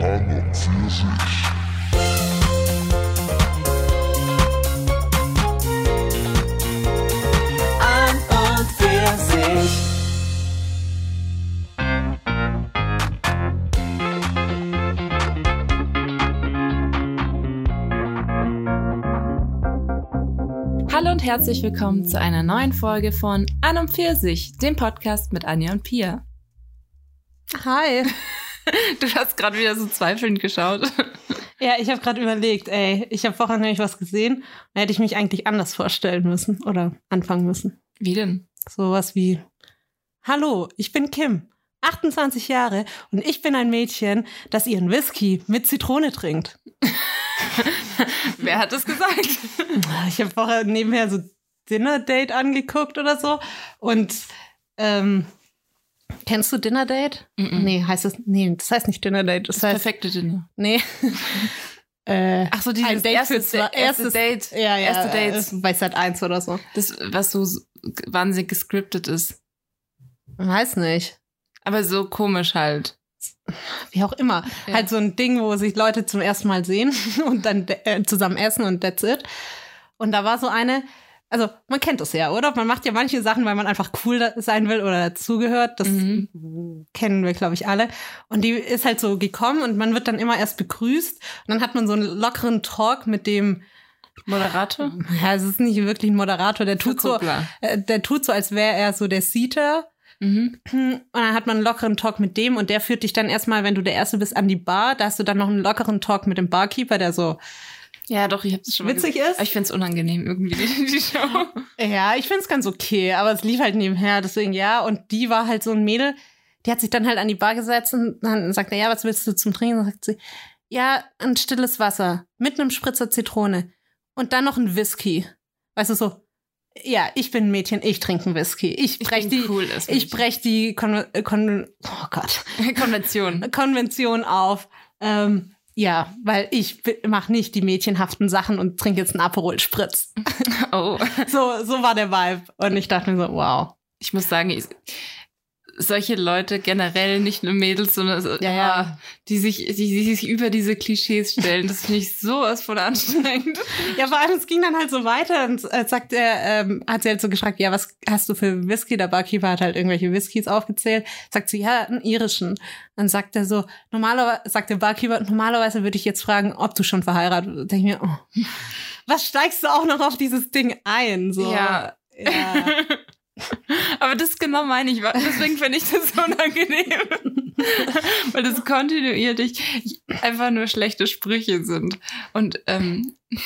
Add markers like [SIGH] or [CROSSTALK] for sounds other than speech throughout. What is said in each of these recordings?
An und für sich. für sich. Hallo und herzlich willkommen zu einer neuen Folge von An und Pfirsich, dem Podcast mit Anja und Pia. Hi. [LAUGHS] Du hast gerade wieder so zweifelnd geschaut. Ja, ich habe gerade überlegt, ey, ich habe vorher nämlich was gesehen, da hätte ich mich eigentlich anders vorstellen müssen oder anfangen müssen. Wie denn? Sowas wie, hallo, ich bin Kim, 28 Jahre und ich bin ein Mädchen, das ihren Whisky mit Zitrone trinkt. [LAUGHS] Wer hat das gesagt? [LAUGHS] Ich habe vorher nebenher so Dinner Date angeguckt oder so und ähm, kennst du Dinner Date? Mhm. Nee, heißt das, nee, das heißt nicht Dinner Date, das, Das heißt, perfekte Dinner. nee. [LAUGHS] äh, Ach so, dieses Ein Date erste, für zwei- erste Date. Ja, ja. Erste Dates. äh, Bei Sat 1 oder so. Das, was so wahnsinnig gescriptet ist. Weiß nicht. Aber so komisch halt. Wie auch immer. Ja. Halt so ein Ding, wo sich Leute zum ersten Mal sehen [LAUGHS] und dann äh, zusammen essen und that's it. Und da war so eine, also man kennt das ja, oder? Man macht ja manche Sachen, weil man einfach cool sein will oder dazugehört. Das Mhm. kennen wir, glaube ich, alle. Und die ist halt so gekommen und man wird dann immer erst begrüßt. Und dann hat man so einen lockeren Talk mit dem, Moderator? ja, es ist nicht wirklich ein Moderator, der tut so, äh, der tut so, als wäre er so der Seater. Mhm. Und dann hat man einen lockeren Talk mit dem und der führt dich dann erstmal, wenn du der Erste bist, an die Bar. Da hast du dann noch einen lockeren Talk mit dem Barkeeper, der so, Ja, doch, ich hab's schon mal Witzig gesehen. ist? Aber Ich find's unangenehm irgendwie, die, die Show. ja, ich find's ganz okay, aber es lief halt nebenher, deswegen ja. Und die war halt so ein Mädel, die hat sich dann halt an die Bar gesetzt und dann sagt er, ja, was willst du zum Trinken? Und dann sagt sie, ja, ein stilles Wasser mit einem Spritzer Zitrone und dann noch ein Whisky. Weißt du, so, ja, ich bin ein Mädchen, ich trinke einen Whisky. Ich brech die, cool ich brech die Kon äh, Kon oh Gott. [LAUGHS] Konvention. Konvention auf. Ähm, ja, weil ich mache nicht die mädchenhaften Sachen und trinke jetzt einen Aperol Spritz. Oh. [LAUGHS] So, so war der Vibe. Und ich dachte mir so, wow. Ich muss sagen, ich, solche Leute generell, nicht nur Mädels, sondern so, Ja, ja. ah, die sich, die, die sich über diese Klischees stellen, das finde ich sowas von anstrengend. Ja, vor allem, es ging dann halt so weiter und äh, sagt er, ähm, hat sie halt so gefragt, ja, was hast du für Whisky? Der Barkeeper hat halt irgendwelche Whiskys aufgezählt. Sagt sie, ja, einen irischen. Dann sagt er so, normalerweise, sagt der Barkeeper, normalerweise würde ich jetzt fragen, ob du schon verheiratet bist. Denke ich mir, oh, was steigst du auch noch auf dieses Ding ein? So, Ja. ja. [LAUGHS] [LAUGHS] Aber das genau meine ich. Deswegen finde ich das so unangenehm. [LAUGHS] Weil das kontinuierlich einfach nur schlechte Sprüche sind. Und ähm, [LAUGHS]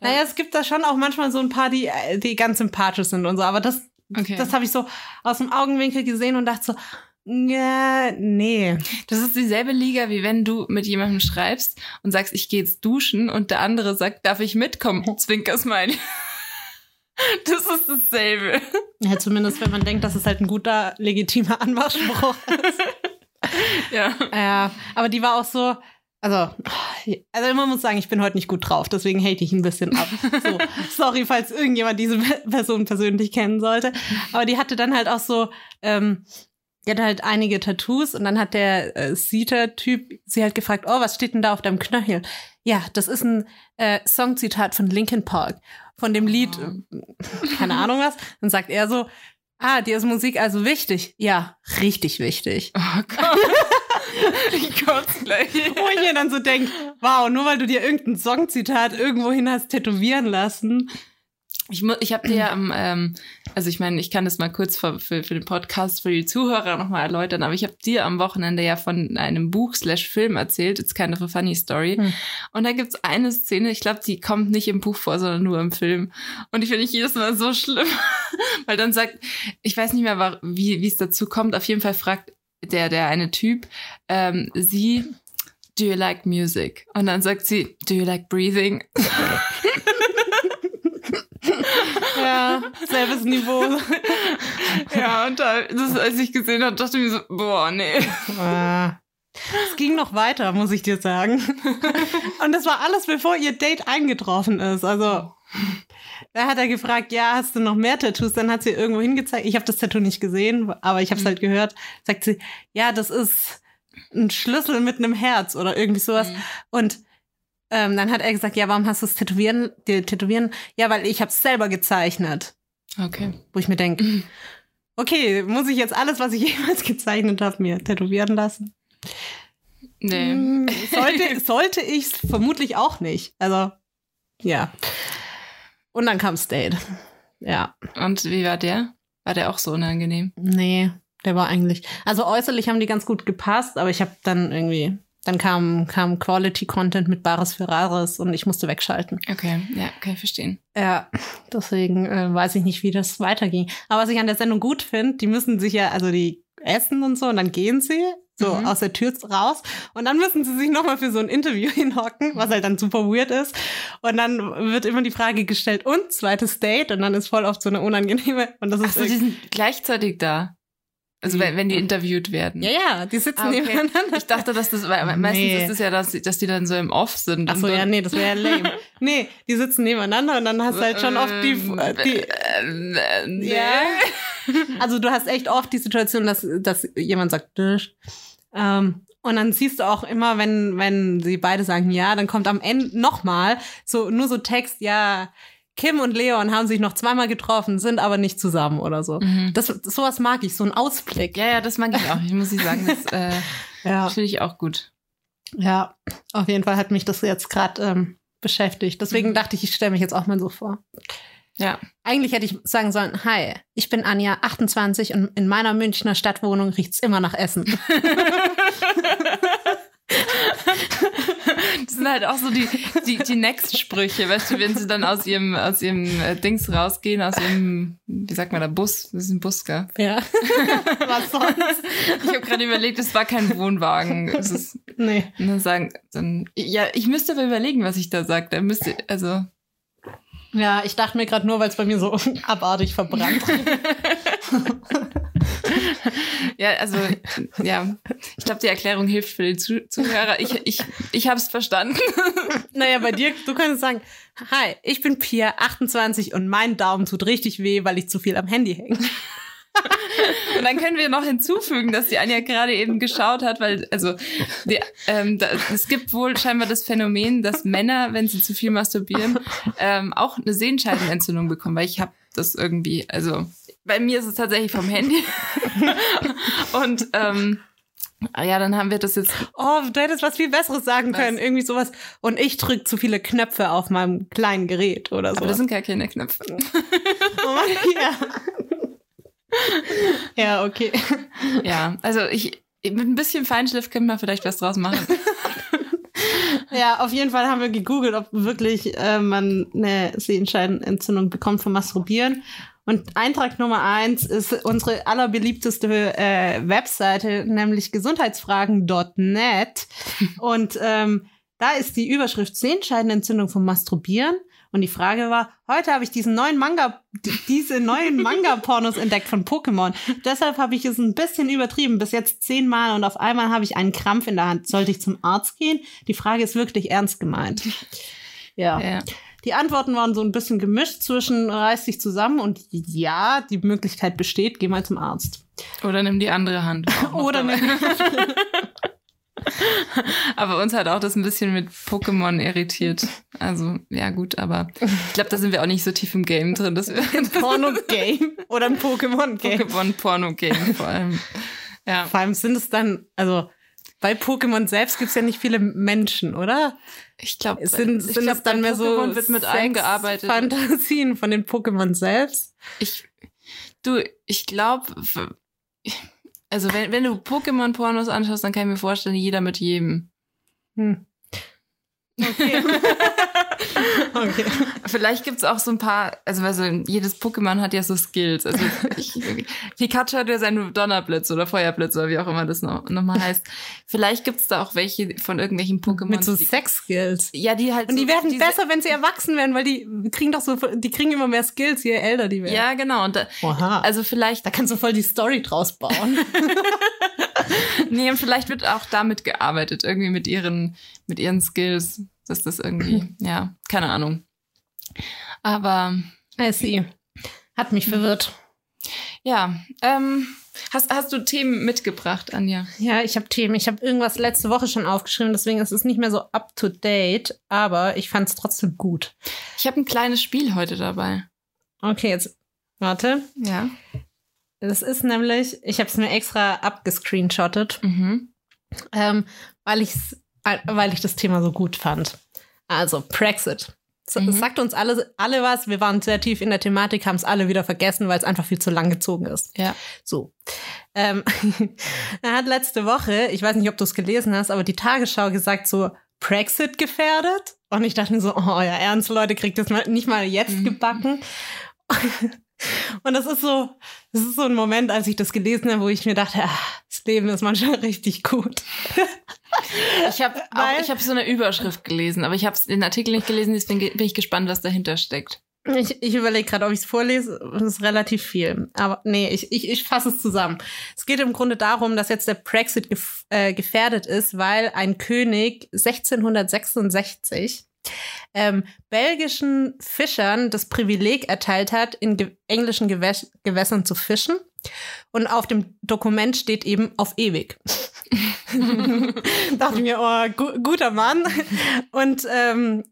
Naja, es gibt da schon auch manchmal so ein paar, die, äh, die ganz sympathisch sind und so, aber das, okay. das habe ich so aus dem Augenwinkel gesehen und dachte so, ja, nee. Das ist dieselbe Liga, wie wenn du mit jemandem schreibst und sagst, ich gehe jetzt duschen und der andere sagt, darf ich mitkommen? Zwinkersmiley. [LAUGHS] Das ist dasselbe. Ja, zumindest wenn man denkt, dass es halt ein guter, legitimer Anmachspruch [LAUGHS] ist. Ja. Ja, aber die war auch so, also, also man muss sagen, ich bin heute nicht gut drauf, deswegen hate ich ein bisschen ab. So, [LAUGHS] sorry, falls irgendjemand diese Person persönlich kennen sollte. Aber die hatte dann halt auch so, ähm, die hatte halt einige Tattoos und dann hat der äh, Seater-Typ sie halt gefragt, oh, was steht denn da auf deinem Knöchel? Ja, das ist ein äh, Songzitat von Linkin Park, von dem Lied, äh, keine Ahnung was. Dann sagt er so, ah, dir ist Musik also wichtig. Ja, richtig wichtig. Oh Gott. Ich kotze gleich. [LAUGHS] Wo ich mir dann so denke, wow, nur weil du dir irgendein Songzitat irgendwohin hast tätowieren lassen. Ich, ich habe dir ja am, ähm, also ich meine, ich kann das mal kurz für, für, für den Podcast, für die Zuhörer nochmal erläutern, aber ich habe dir am Wochenende ja von einem Buch slash Film erzählt, It's kind of a funny story. Hm. Und da gibt's eine Szene, ich glaube, die kommt nicht im Buch vor, sondern nur im Film. Und die finde ich jedes Mal so schlimm, [LAUGHS] weil dann sagt, ich weiß nicht mehr, wie es dazu kommt, auf jeden Fall fragt der, der eine Typ, ähm, sie, do you like music? Und dann sagt sie, do you like breathing? [LAUGHS] Ja, selbes Niveau. [LAUGHS] Ja, und da, das, als ich gesehen habe, dachte ich mir so, boah, nee. Ah. Es ging noch weiter, muss ich dir sagen. Und das war alles, bevor ihr Date eingetroffen ist. Also, da hat er gefragt, ja, hast du noch mehr Tattoos? Dann hat sie irgendwo hingezeigt. Ich habe das Tattoo nicht gesehen, aber ich habe es halt gehört. Sagt sie, ja, das ist ein Schlüssel mit einem Herz oder irgendwie sowas. Mhm. Und ähm, dann hat er gesagt, ja, warum hast du es tätowieren, dir tätowieren? Ja, weil ich habe es selber gezeichnet. Okay. Wo ich mir denke, Mhm. okay, muss ich jetzt alles, was ich [LAUGHS] jemals gezeichnet habe, mir tätowieren lassen? Nee. Hm, sollte [LAUGHS] sollte ich es vermutlich auch nicht. Also, ja. Und dann kam State. Ja. Und wie war der? War der auch so unangenehm? Nee, der war eigentlich. Also äußerlich haben die ganz gut gepasst, aber ich habe dann irgendwie. Dann kam, kam Quality Content mit Bares Ferraris und ich musste wegschalten. Okay, ja, kann ich verstehen. Ja, deswegen äh, weiß ich nicht, wie das weiterging. Aber was ich an der Sendung gut finde, die müssen sich ja, also die essen und so und dann gehen sie so Mhm. aus der Tür raus und dann müssen sie sich nochmal für so ein Interview [LAUGHS] hinhocken, was halt dann super weird ist. Und dann wird immer die Frage gestellt, und zweites Date? Und dann ist voll oft so eine unangenehme und das ist Achso, die irgendwie- sind gleichzeitig da. Also wenn, wenn die interviewt werden. ja, ja, die sitzen Ah, okay. nebeneinander. Ich dachte, dass das, weil meistens Nee. ist es ja, dass, dass die dann so im Off sind. Ach so, ja, nee, das wäre ja lame. [LAUGHS] nee, die sitzen nebeneinander und dann hast du halt schon oft die, Ähm, die äh, äh, nee. Ja. Also du hast echt oft die Situation, dass, dass jemand sagt. Ähm, und dann siehst du auch immer, wenn, wenn sie beide sagen ja, dann kommt am Ende nochmal so, nur so Text, ja, Kim und Leon haben sich noch zweimal getroffen, sind aber nicht zusammen oder so. Mhm. Das, sowas mag ich, so ein Ausblick. Ja, ja, das mag ich auch. Ich muss sagen, das äh, [LAUGHS] Ja, finde ich auch gut. ja. Auf jeden Fall hat mich das jetzt gerade ähm, beschäftigt. Deswegen Mhm. dachte ich, ich stelle mich jetzt auch mal so vor. Ja. Eigentlich hätte ich sagen sollen, hi, ich bin Anja, 28 und in meiner Münchner Stadtwohnung riecht's immer nach Essen. [LAUGHS] [LAUGHS] Das sind halt auch so die, die, die Next-Sprüche, weißt du, wenn sie dann aus ihrem, aus ihrem äh, Dings rausgehen, aus ihrem, wie sagt man da, Bus, das ist ein Bus, gell? Ja. [LAUGHS] Was sonst? Ich habe gerade überlegt, es war kein Wohnwagen. Es ist, Nee. und dann sagen, dann, ja, ich müsste aber überlegen, was ich da sage. Da müsste, also, Ja, ich dachte mir gerade nur, weil es bei mir so [LAUGHS] abartig verbrannt. [LAUGHS] [LAUGHS] ja, also, ja, ich glaube, die Erklärung hilft für den Zu Zuhörer. Ich, ich, ich habe es verstanden. [LAUGHS] naja, bei dir, du könntest sagen, hi, ich bin Pia, 28 und mein Daumen tut richtig weh, weil ich zu viel am Handy hänge. [LAUGHS] Und dann können wir noch hinzufügen, dass die Anja gerade eben geschaut hat, weil, also, die, ähm, da, es gibt wohl scheinbar das Phänomen, dass Männer, wenn sie zu viel masturbieren, ähm, auch eine Sehenscheidenentzündung bekommen, weil ich habe das irgendwie, also, bei mir ist es tatsächlich vom Handy. [LAUGHS] Und, ähm, ja, dann haben wir das jetzt, Oh, du hättest was viel Besseres sagen Was? können. Irgendwie sowas. Und ich drück zu viele Knöpfe auf meinem kleinen Gerät oder so. aber das sind gar keine Knöpfe. oh [LAUGHS] Mann, ja. ja, okay. Ja, also ich, mit ein bisschen Feinschliff können wir vielleicht was draus machen. [LAUGHS] Ja, auf jeden Fall haben wir gegoogelt, ob wirklich äh, man eine Sehenscheidenentzündung bekommt vom Masturbieren. Und Eintrag Nummer eins ist unsere allerbeliebteste äh, Webseite, nämlich gesundheitsfragen.net. Und ähm, da ist die Überschrift Sehenscheidenentzündung vom Masturbieren. Und die Frage war, heute habe ich diesen neuen Manga, die- diese neuen Manga-Pornos entdeckt von Pokémon. Deshalb habe ich es ein bisschen übertrieben, bis jetzt zehnmal und auf einmal habe ich einen Krampf in der Hand. Sollte ich zum Arzt gehen? Die Frage ist wirklich ernst gemeint. Ja. Ja. Die Antworten waren so ein bisschen gemischt zwischen reiß dich zusammen und ja, die Möglichkeit besteht, geh mal zum Arzt. Oder nimm die andere Hand. Oder dabei. ne, [LAUGHS] Aber uns hat auch das ein bisschen mit Pokémon irritiert. Also, ja, gut, aber ich glaube, da sind wir auch nicht so tief im Game drin, dass wir [LAUGHS] Porno-Game oder ein Pokémon-Game. Pokémon-Porno-Game vor allem. Ja. Vor allem sind es dann, also bei Pokémon selbst gibt es ja nicht viele Menschen, oder? Ich glaube, Es sind, ich sind glaub, es dann mehr so Pokémon wird mit eingearbeitet. Fantasien von den Pokémon selbst. Ich, du, ich glaube, also wenn, wenn du Pokémon-Pornos anschaust, dann kann ich mir vorstellen, jeder mit jedem. Hm. Okay. [LAUGHS] okay. Vielleicht gibt's auch so ein paar, also, also jedes Pokémon hat ja so Skills. Also ich, Pikachu hat ja seine Donnerblitz oder Feuerblitz oder wie auch immer das noch, noch mal heißt. Vielleicht gibt's da auch welche von irgendwelchen Pokémon. Mit so Sex-Skills. ja, die halt Und die so, werden diese- besser, wenn sie erwachsen werden, weil die kriegen doch so, die kriegen immer mehr Skills, je älter die werden. Ja, genau. Und da, Oha. also vielleicht, da kannst du voll die Story draus bauen. [LAUGHS] [LAUGHS] nee, und vielleicht wird auch damit gearbeitet, irgendwie mit ihren, mit ihren Skills, dass das irgendwie, ja, keine Ahnung. Aber I see. Hat mich verwirrt. ja, ähm, Hast, hast du Themen mitgebracht, Anja? Ja, ich habe Themen. Ich habe irgendwas letzte Woche schon aufgeschrieben, deswegen ist es nicht mehr so up to date, aber ich fand es trotzdem gut. Ich habe ein kleines Spiel heute dabei. Okay, jetzt warte. Ja. Das ist nämlich, ich habe es mir extra abgescreenshottet, Mhm. ähm, weil, ich's, äh, weil ich das Thema so gut fand. Also, Brexit. So, Mhm. Sagt uns alle, alle was. Wir waren sehr tief in der Thematik, haben es alle wieder vergessen, weil es einfach viel zu lang gezogen ist. Ja. So. Ähm, [LAUGHS] er hat letzte Woche, ich weiß nicht, ob du es gelesen hast, aber die Tagesschau gesagt, so Brexit gefährdet. Und ich dachte mir so, oh ja, ernst, Leute, kriegt das mal, nicht mal jetzt Mhm. gebacken. [LAUGHS] Und das ist so, das ist so ein Moment, als ich das gelesen habe, wo ich mir dachte, ah, das Leben ist manchmal richtig gut. [LAUGHS] Ich habe ich so eine Überschrift gelesen, aber ich habe den Artikel nicht gelesen, deswegen bin ich gespannt, was dahinter steckt. Ich, ich überlege gerade, ob ich es vorlese. Das ist relativ viel. Aber nee, ich, ich, ich fasse es zusammen. Es geht im Grunde darum, dass jetzt der Brexit gef äh, gefährdet ist, weil ein König 1666 ähm, belgischen Fischern das Privileg erteilt hat, in ge englischen Gewäs Gewässern zu fischen. Und auf dem Dokument steht eben auf ewig. [LAUGHS] [LAUGHS] Dachte mir, oh, gu guter Mann. Und ähm,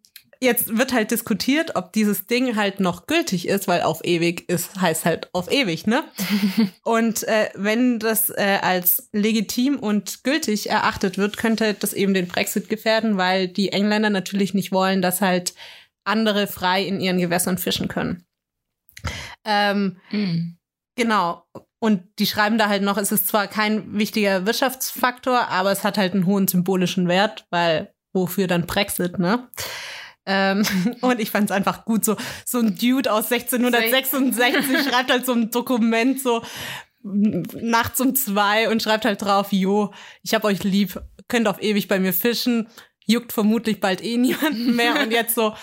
jetzt wird halt diskutiert, ob dieses Ding halt noch gültig ist, weil auf ewig ist, heißt halt auf ewig, ne? [LAUGHS] und äh, wenn das äh, als legitim und gültig erachtet wird, könnte das eben den Brexit gefährden, weil die Engländer natürlich nicht wollen, dass halt andere frei in ihren Gewässern fischen können. Ähm, Mhm. Genau. Und die schreiben da halt noch, es ist zwar kein wichtiger Wirtschaftsfaktor, aber es hat halt einen hohen symbolischen Wert, weil wofür dann Brexit, ne? Ähm, [LAUGHS] und ich fand es einfach gut, so, so ein Dude aus 1666 schreibt halt so ein Dokument so nachts um zwei und schreibt halt drauf, jo, ich hab euch lieb, könnt auf ewig bei mir fischen, juckt vermutlich bald eh niemanden [LAUGHS] mehr und jetzt so,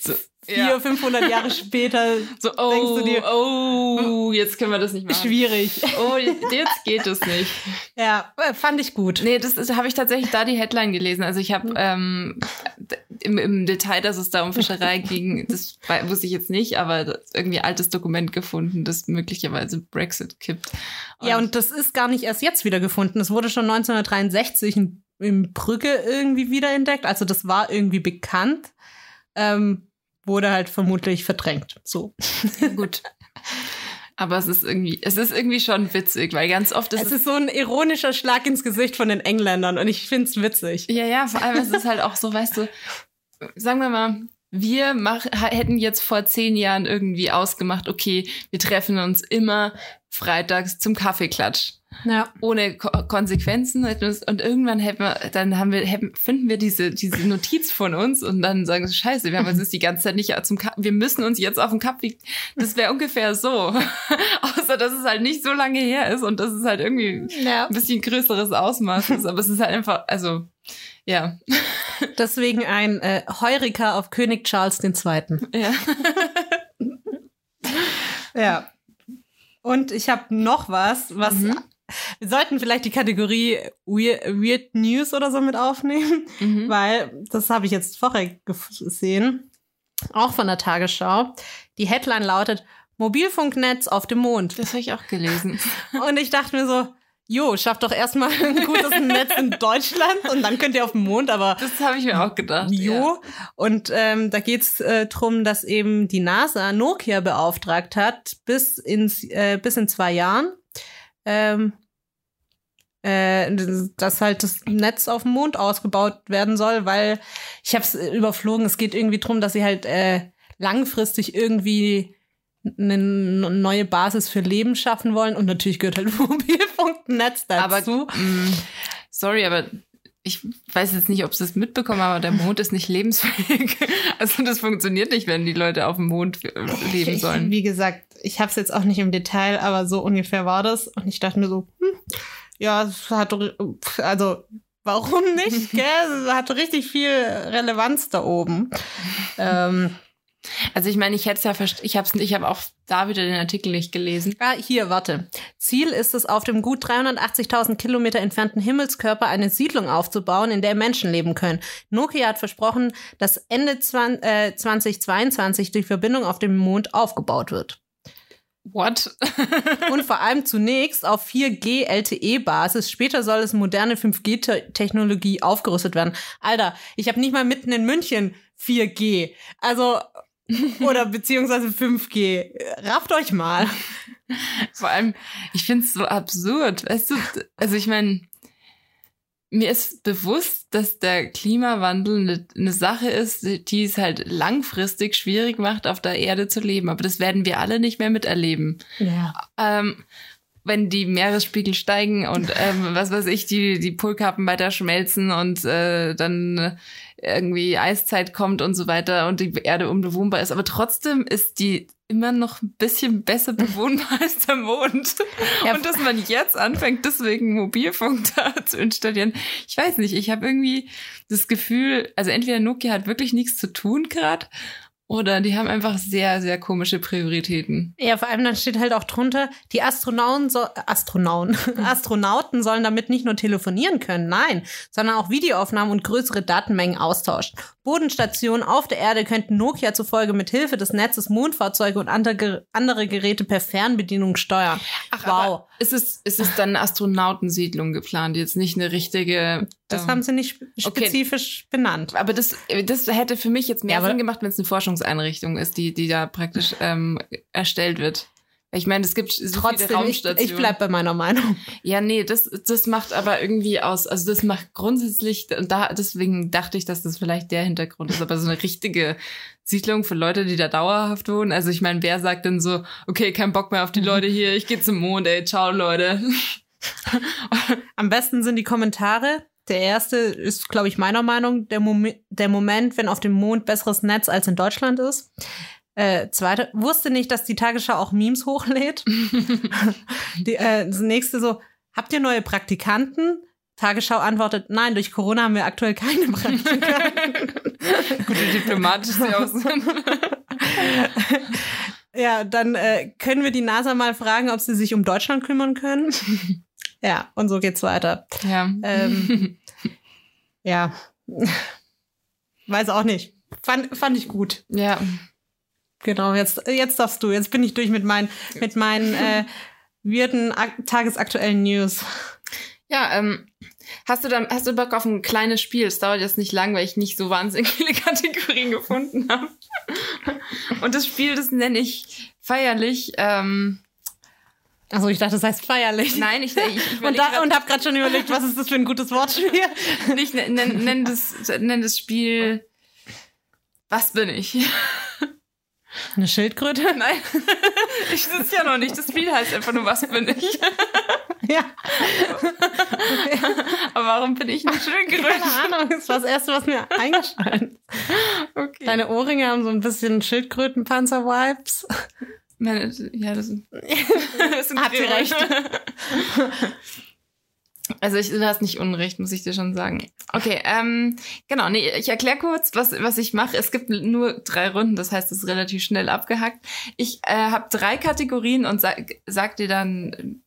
So, vier, ja. 500 Jahre später [LAUGHS] So, oh, denkst du dir, oh, jetzt können wir das nicht machen. schwierig. Oh, jetzt geht es nicht. Ja, äh, fand ich gut. Nee, das, habe ich tatsächlich da die Headline gelesen. Also ich habe ähm, d- im, im Detail, dass es da um Fischerei [LAUGHS] ging, das wusste ich jetzt nicht, aber irgendwie altes Dokument gefunden, das möglicherweise Brexit kippt. Ja, und das ist gar nicht erst jetzt wieder gefunden. Es wurde schon 1963 in, in Brügge irgendwie wiederentdeckt. Also das war irgendwie bekannt. Ähm, wurde halt vermutlich verdrängt. So. [LAUGHS] gut. Aber es ist irgendwie, es ist irgendwie schon witzig, weil ganz oft ist Es ist so ein ironischer Schlag ins Gesicht von den Engländern und ich find's witzig. Ja, ja, vor allem es ist halt auch so, weißt du, sagen wir mal, wir mach, hätten jetzt vor zehn Jahren irgendwie ausgemacht, okay, wir treffen uns immer freitags zum Kaffeeklatsch. Ja. Ohne Ko Konsequenzen. Und irgendwann hätten wir, dann haben wir, hätten, finden wir diese, diese Notiz von uns und dann sagen so, scheiße, wir haben uns jetzt die ganze Zeit nicht zum Kaffee, wir müssen uns jetzt auf den Kaffee, das wäre ungefähr so. [LAUGHS] Außer, dass es halt nicht so lange her ist und dass es halt irgendwie ja. ein bisschen größeres Ausmaß ist. Aber es ist halt einfach, also, ja. [LAUGHS] Deswegen ein äh, Heurika auf König Charles II. Ja. [LAUGHS] Ja. Und ich habe noch was, was Mhm. wir sollten vielleicht die Kategorie Weird, Weird News oder so mit aufnehmen. Mhm. weil das habe ich jetzt vorher gesehen, auch von der Tagesschau. Die Headline lautet Mobilfunknetz auf dem Mond. Das habe ich auch gelesen. Und ich dachte mir so, jo, schafft doch erstmal [LAUGHS] ein gutes Netz in Deutschland und dann könnt ihr auf dem Mond, aber Das habe ich mir auch gedacht. jo. Und ähm, da geht's äh, drum, dass eben die NASA Nokia beauftragt hat, bis, ins, äh, bis in zwei Jahren, ähm, äh, dass halt das Netz auf dem Mond ausgebaut werden soll, weil ich habe es überflogen, es geht irgendwie drum, dass sie halt äh, langfristig irgendwie eine neue Basis für Leben schaffen wollen und natürlich gehört halt [LAUGHS] Mobilfunknetz Aber, dazu. mh, sorry, aber ich weiß jetzt nicht, ob sie es mitbekommen haben, aber der Mond ist nicht lebensfähig. [LAUGHS] Also das funktioniert nicht, wenn die Leute auf dem Mond äh, leben ich, sollen. Wie gesagt, ich habe es jetzt auch nicht im Detail, aber so ungefähr war das. Und ich dachte mir so, hm, ja, es hat also warum nicht? [LAUGHS] Gell? Es hat richtig viel Relevanz da oben. ähm, Also ich meine, ich hätte es ja ich habe ich hab auch da wieder den Artikel nicht gelesen. ah, hier, warte. Ziel ist es, auf dem gut 380.000 Kilometer entfernten Himmelskörper eine Siedlung aufzubauen, in der Menschen leben können. Nokia hat versprochen, dass Ende 20, äh, 2022 die Verbindung auf dem Mond aufgebaut wird. What? [LAUGHS] Und vor allem zunächst auf 4G LTE-Basis. Später soll es moderne 5G-Technologie aufgerüstet werden. Alter, ich habe nicht mal mitten in München 4G. Also, oder beziehungsweise 5G. Rafft euch mal. Vor allem, ich finde es so absurd. Weißt du, also ich meine, mir ist bewusst, dass der Klimawandel eine, eine Sache ist, die es halt langfristig schwierig macht, auf der Erde zu leben. Aber das werden wir alle nicht mehr miterleben. Ja. Ähm, wenn die Meeresspiegel steigen und ähm, was weiß ich, die, die Polkappen weiter schmelzen und äh, dann irgendwie Eiszeit kommt und so weiter und die Erde unbewohnbar ist. Aber trotzdem ist die immer noch ein bisschen besser bewohnbar [LAUGHS] als der Mond. Ja. Und dass man jetzt anfängt, deswegen Mobilfunk [LAUGHS] da zu installieren. Ich weiß nicht, ich habe irgendwie das Gefühl, also entweder Nokia hat wirklich nichts zu tun gerade oder die haben einfach sehr, sehr komische Prioritäten. Ja, vor allem dann steht halt auch drunter, die Astronauten, so, Astronauten, [LAUGHS] Astronauten sollen damit nicht nur telefonieren können, nein, sondern auch Videoaufnahmen und größere Datenmengen austauschen. Bodenstationen auf der Erde könnten Nokia zufolge mit Hilfe des Netzes Mondfahrzeuge und andere, andere Geräte per Fernbedienung steuern. Ach, wow. ist es, ist es dann eine Astronautensiedlung geplant, jetzt nicht eine richtige. Das ähm, haben sie nicht spezifisch benannt. Aber das, das hätte für mich jetzt mehr Ja, Sinn gemacht, wenn es eine Forschungseinrichtung ist, die, die da praktisch ähm, erstellt wird. Ich meine, es gibt so viele Trotzdem, ich, Raumstationen. ich bleib bei meiner Meinung. Ja, nee, das, das macht aber irgendwie aus, also das macht grundsätzlich, und da, deswegen dachte ich, dass das vielleicht der Hintergrund ist, aber so eine richtige Siedlung für Leute, die da dauerhaft wohnen. Also ich meine, wer sagt denn so, okay, kein Bock mehr auf die Leute hier, ich gehe zum Mond, ey, ciao Leute. Am besten sind die Kommentare. Der erste ist, glaube ich, meiner Meinung, der, Mom der Moment, wenn auf dem Mond besseres Netz als in Deutschland ist. Äh, zweite, wusste nicht, dass die Tagesschau auch Memes hochlädt. [LAUGHS] die, äh, das nächste so, habt ihr neue Praktikanten? Tagesschau antwortet, nein, durch Corona haben wir aktuell keine [LAUGHS] Praktikanten. Gut, wie diplomatisch sie auch sind. ja, dann äh, können wir die NASA mal fragen, ob sie sich um Deutschland kümmern können. [LAUGHS] ja, und so geht's weiter. Ja. Ähm, [LAUGHS] ja. Weiß auch nicht. Fand, fand ich gut. ja. Genau, jetzt, jetzt darfst du. Jetzt bin ich durch mit meinen, mit meinen äh, weirden ak tagesaktuellen News. Ja, ähm, hast du dann, hast du Bock auf ein kleines Spiel? Es dauert jetzt nicht lang, weil ich nicht so wahnsinnig viele [LAUGHS] Kategorien gefunden habe. Und das Spiel, das nenne ich feierlich. Ähm, Also ich dachte, das heißt feierlich. nein, ich, ich, ich und, da, und habe gerade schon überlegt, was ist das für ein gutes Wortspiel? Ich nenn, nenn, nenn, das, nenn das Spiel Was bin ich? Eine Schildkröte? Nein, [LAUGHS] ich ist ja noch nicht. Das Spiel heißt einfach nur Was bin ich? [LAUGHS] Ja. [LAUGHS] Aber warum bin ich eine Keine Schildkröte? Ahnung, das war das Erste, was mir eingefallen ist. Okay. Deine Ohrringe haben so ein bisschen Schildkrötenpanzer-Vibes. Meine, ja, das sind, [LAUGHS] das sind Hat sie Kreole. recht. [LAUGHS] Also ich, du hast nicht Unrecht, muss ich dir schon sagen. Okay, ähm, genau, nee, ich erkläre kurz, was, was ich mache. Es gibt nur drei Runden, das heißt, es ist relativ schnell abgehackt. Ich äh, habe drei Kategorien und sag, sag dir dann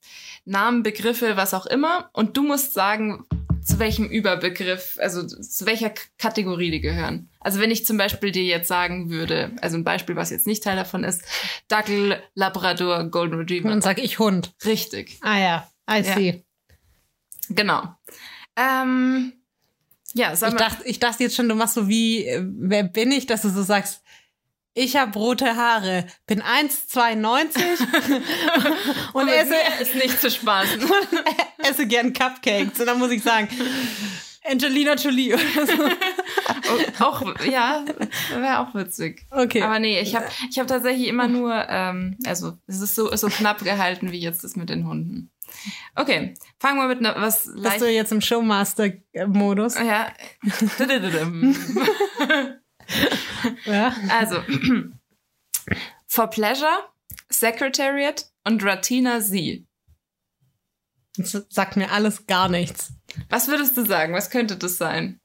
Namen, Begriffe, was auch immer. Und du musst sagen, zu welchem Überbegriff, also zu welcher Kategorie die gehören. Also wenn ich zum Beispiel dir jetzt sagen würde, also ein Beispiel, was jetzt nicht Teil davon ist, Dackel, Labrador, Golden Retriever. Dann sag ich Hund. Richtig. Ah ja, I Ja. see. Genau. Ähm, ja, sag Ich dachte, ich dachte jetzt schon, du machst so wie, äh, wer bin ich, dass du so sagst, ich habe rote Haare, bin 1,92 [LAUGHS] und Aber esse, ist nicht zu spaßen. [LAUGHS] esse gern Cupcakes. Und dann muss ich sagen, Angelina Jolie oder so. [LAUGHS] Auch, ja, wäre auch witzig. Okay. Aber nee, ich habe ich hab tatsächlich immer nur, ähm, also es ist so, so knapp gehalten wie jetzt das mit den Hunden. Okay, fangen wir mit ne, was Bist leicht. du jetzt im Showmaster-Modus? Ja. Ja. [LAUGHS] Also, For Pleasure, Secretariat und Ratina Z. Das sagt mir alles gar nichts. Was würdest du sagen? Was könnte das sein?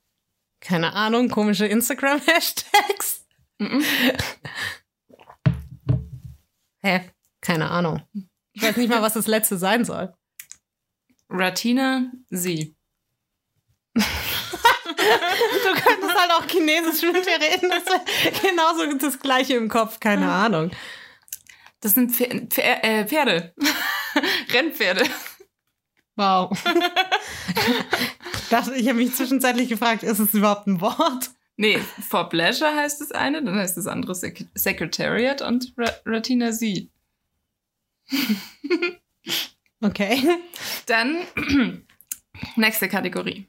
Keine Ahnung, komische Instagram-Hashtags? Mhm. Hä? Keine Ahnung. Ich weiß nicht mal, was das letzte sein soll. Ratina Z. [LAUGHS] Du könntest halt auch Chinesisch mit mir reden. Das wäre genauso das Gleiche im Kopf. Keine Ahnung. Das sind Pfer Pfer äh, Pferde. [LAUGHS] Rennpferde. Wow. [LAUGHS] das, ich habe mich zwischenzeitlich gefragt, ist es überhaupt ein Wort? Nee, For Pleasure heißt das eine, dann heißt das andere Sec Secretariat und Ra Ratina Z. Okay. Dann [CLEARS THROAT] nächste Kategorie.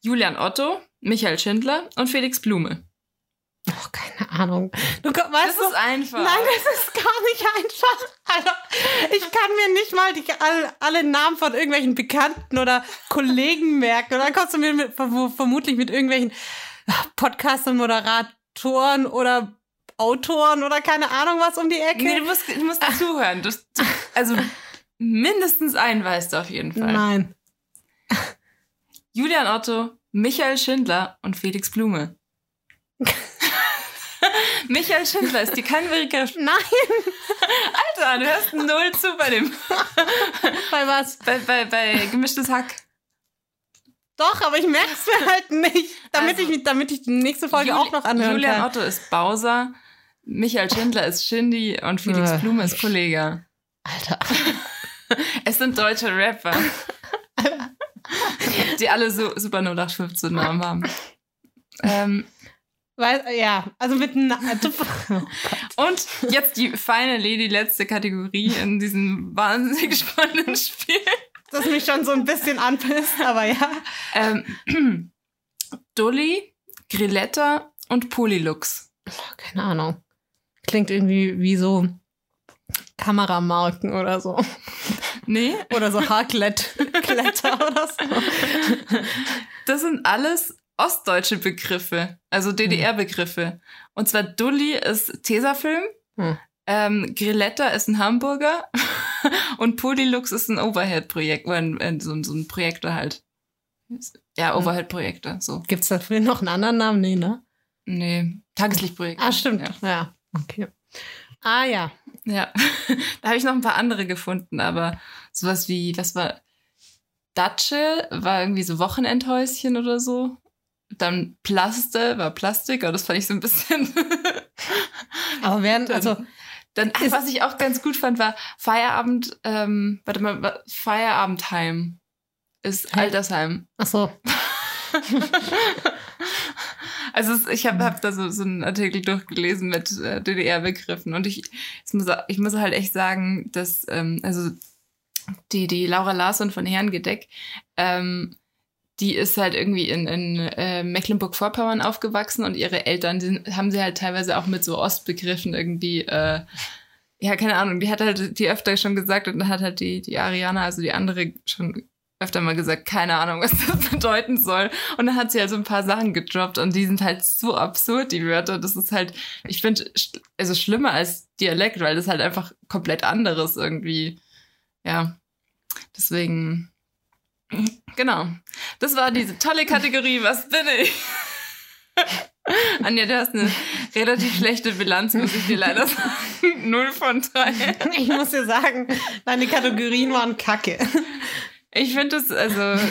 Julian Otto, Michael Schindler und Felix Blume. Oh, keine Ahnung. Du ko- Das weißt du, ist einfach. Nein, das ist gar nicht einfach. Also, ich kann mir nicht mal die, alle, alle Namen von irgendwelchen Bekannten oder Kollegen [LAUGHS] merken. Und dann kommst du mir mit, verm- vermutlich mit irgendwelchen Podcastern, Moderatoren oder Autoren oder keine Ahnung was um die Ecke. Nee, du musst, du musst zuhören. Du, du, also mindestens einen weißt du auf jeden Fall. Nein. Julian Otto, Michael Schindler und Felix Blume. [LAUGHS] Michael Schindler ist die Kannenberger Nein, Alter, du hörst null zu bei dem [LAUGHS] bei was? bei, bei, bei gemischtes Hack. Doch, aber ich merke es mir halt nicht, damit, Also, ich, damit ich die nächste Folge Juli- auch noch anhören Julian kann. Otto ist Bowser, Michael Schindler ist Shindy und Felix Äh. Blume ist Kollege. Alter. [LAUGHS] Es sind deutsche Rapper. [LAUGHS] die alle so super 0815 Namen haben. Ähm, Weil, ja, also mit Na [LAUGHS] und jetzt die finally die letzte Kategorie in diesem wahnsinnig [LAUGHS] spannenden Spiel. das mich schon so ein bisschen anpisst, aber ja. Ähm, [CLEARS THROAT] Dully, Grilletta und Polylux. Keine Ahnung. Klingt irgendwie wie so Kameramarken oder so. Nee, Oder so Haarkletter [LAUGHS] oder so. das sind alles ostdeutsche Begriffe, also DDR-Begriffe. Und zwar Dully ist Tesafilm, Hm. ähm, Grilletta ist ein Hamburger [LAUGHS] und Polylux ist ein Overhead-Projekt, ein, so, ein- so ein Projektor halt. Ja, Overhead-Projektor, so. Gibt's dafür noch einen anderen Namen? Nee, ne? Nee, Tageslichtprojekt. Ah, stimmt. Ja. Ja. Okay. Ah, ja. Ja, [LAUGHS] da habe ich noch ein paar andere gefunden, aber sowas wie, was war, Datsche war irgendwie so Wochenendhäuschen oder so. Dann Plaste war Plastik, aber das fand ich so ein bisschen. [LAUGHS] Aber werden, also, Dann, ach, was ich auch ganz gut fand, war Feierabend, ähm, warte mal, Feierabendheim ist Hä? Altersheim. ach so. [LAUGHS] Also es, ich habe hab da so, so einen Artikel durchgelesen mit äh, DDR-Begriffen und ich, muss, ich muss halt echt sagen, dass ähm, also die die Laura Larsson von Herrengedeck, ähm, die ist halt irgendwie in, in äh, Mecklenburg-Vorpommern aufgewachsen und ihre Eltern sind, haben sie halt teilweise auch mit so Ostbegriffen irgendwie äh, ja, keine Ahnung, die hat halt die öfter schon gesagt und dann hat halt die, die Ariana, also die andere, schon öfter mal gesagt, keine Ahnung, was das [LAUGHS] bedeuten soll. Und dann hat sie halt so ein paar Sachen gedroppt und die sind halt so absurd, die Wörter. Das ist halt, ich finde, also schlimmer als Dialekt, weil das halt einfach komplett anderes irgendwie. Ja. Deswegen, genau. Das war diese tolle Kategorie, was bin ich? [LAUGHS] Anja, du hast eine relativ schlechte Bilanz, muss ich dir leider sagen. [LAUGHS] Null von drei. Ich muss dir sagen, deine Kategorien waren kacke. Ich finde es, also,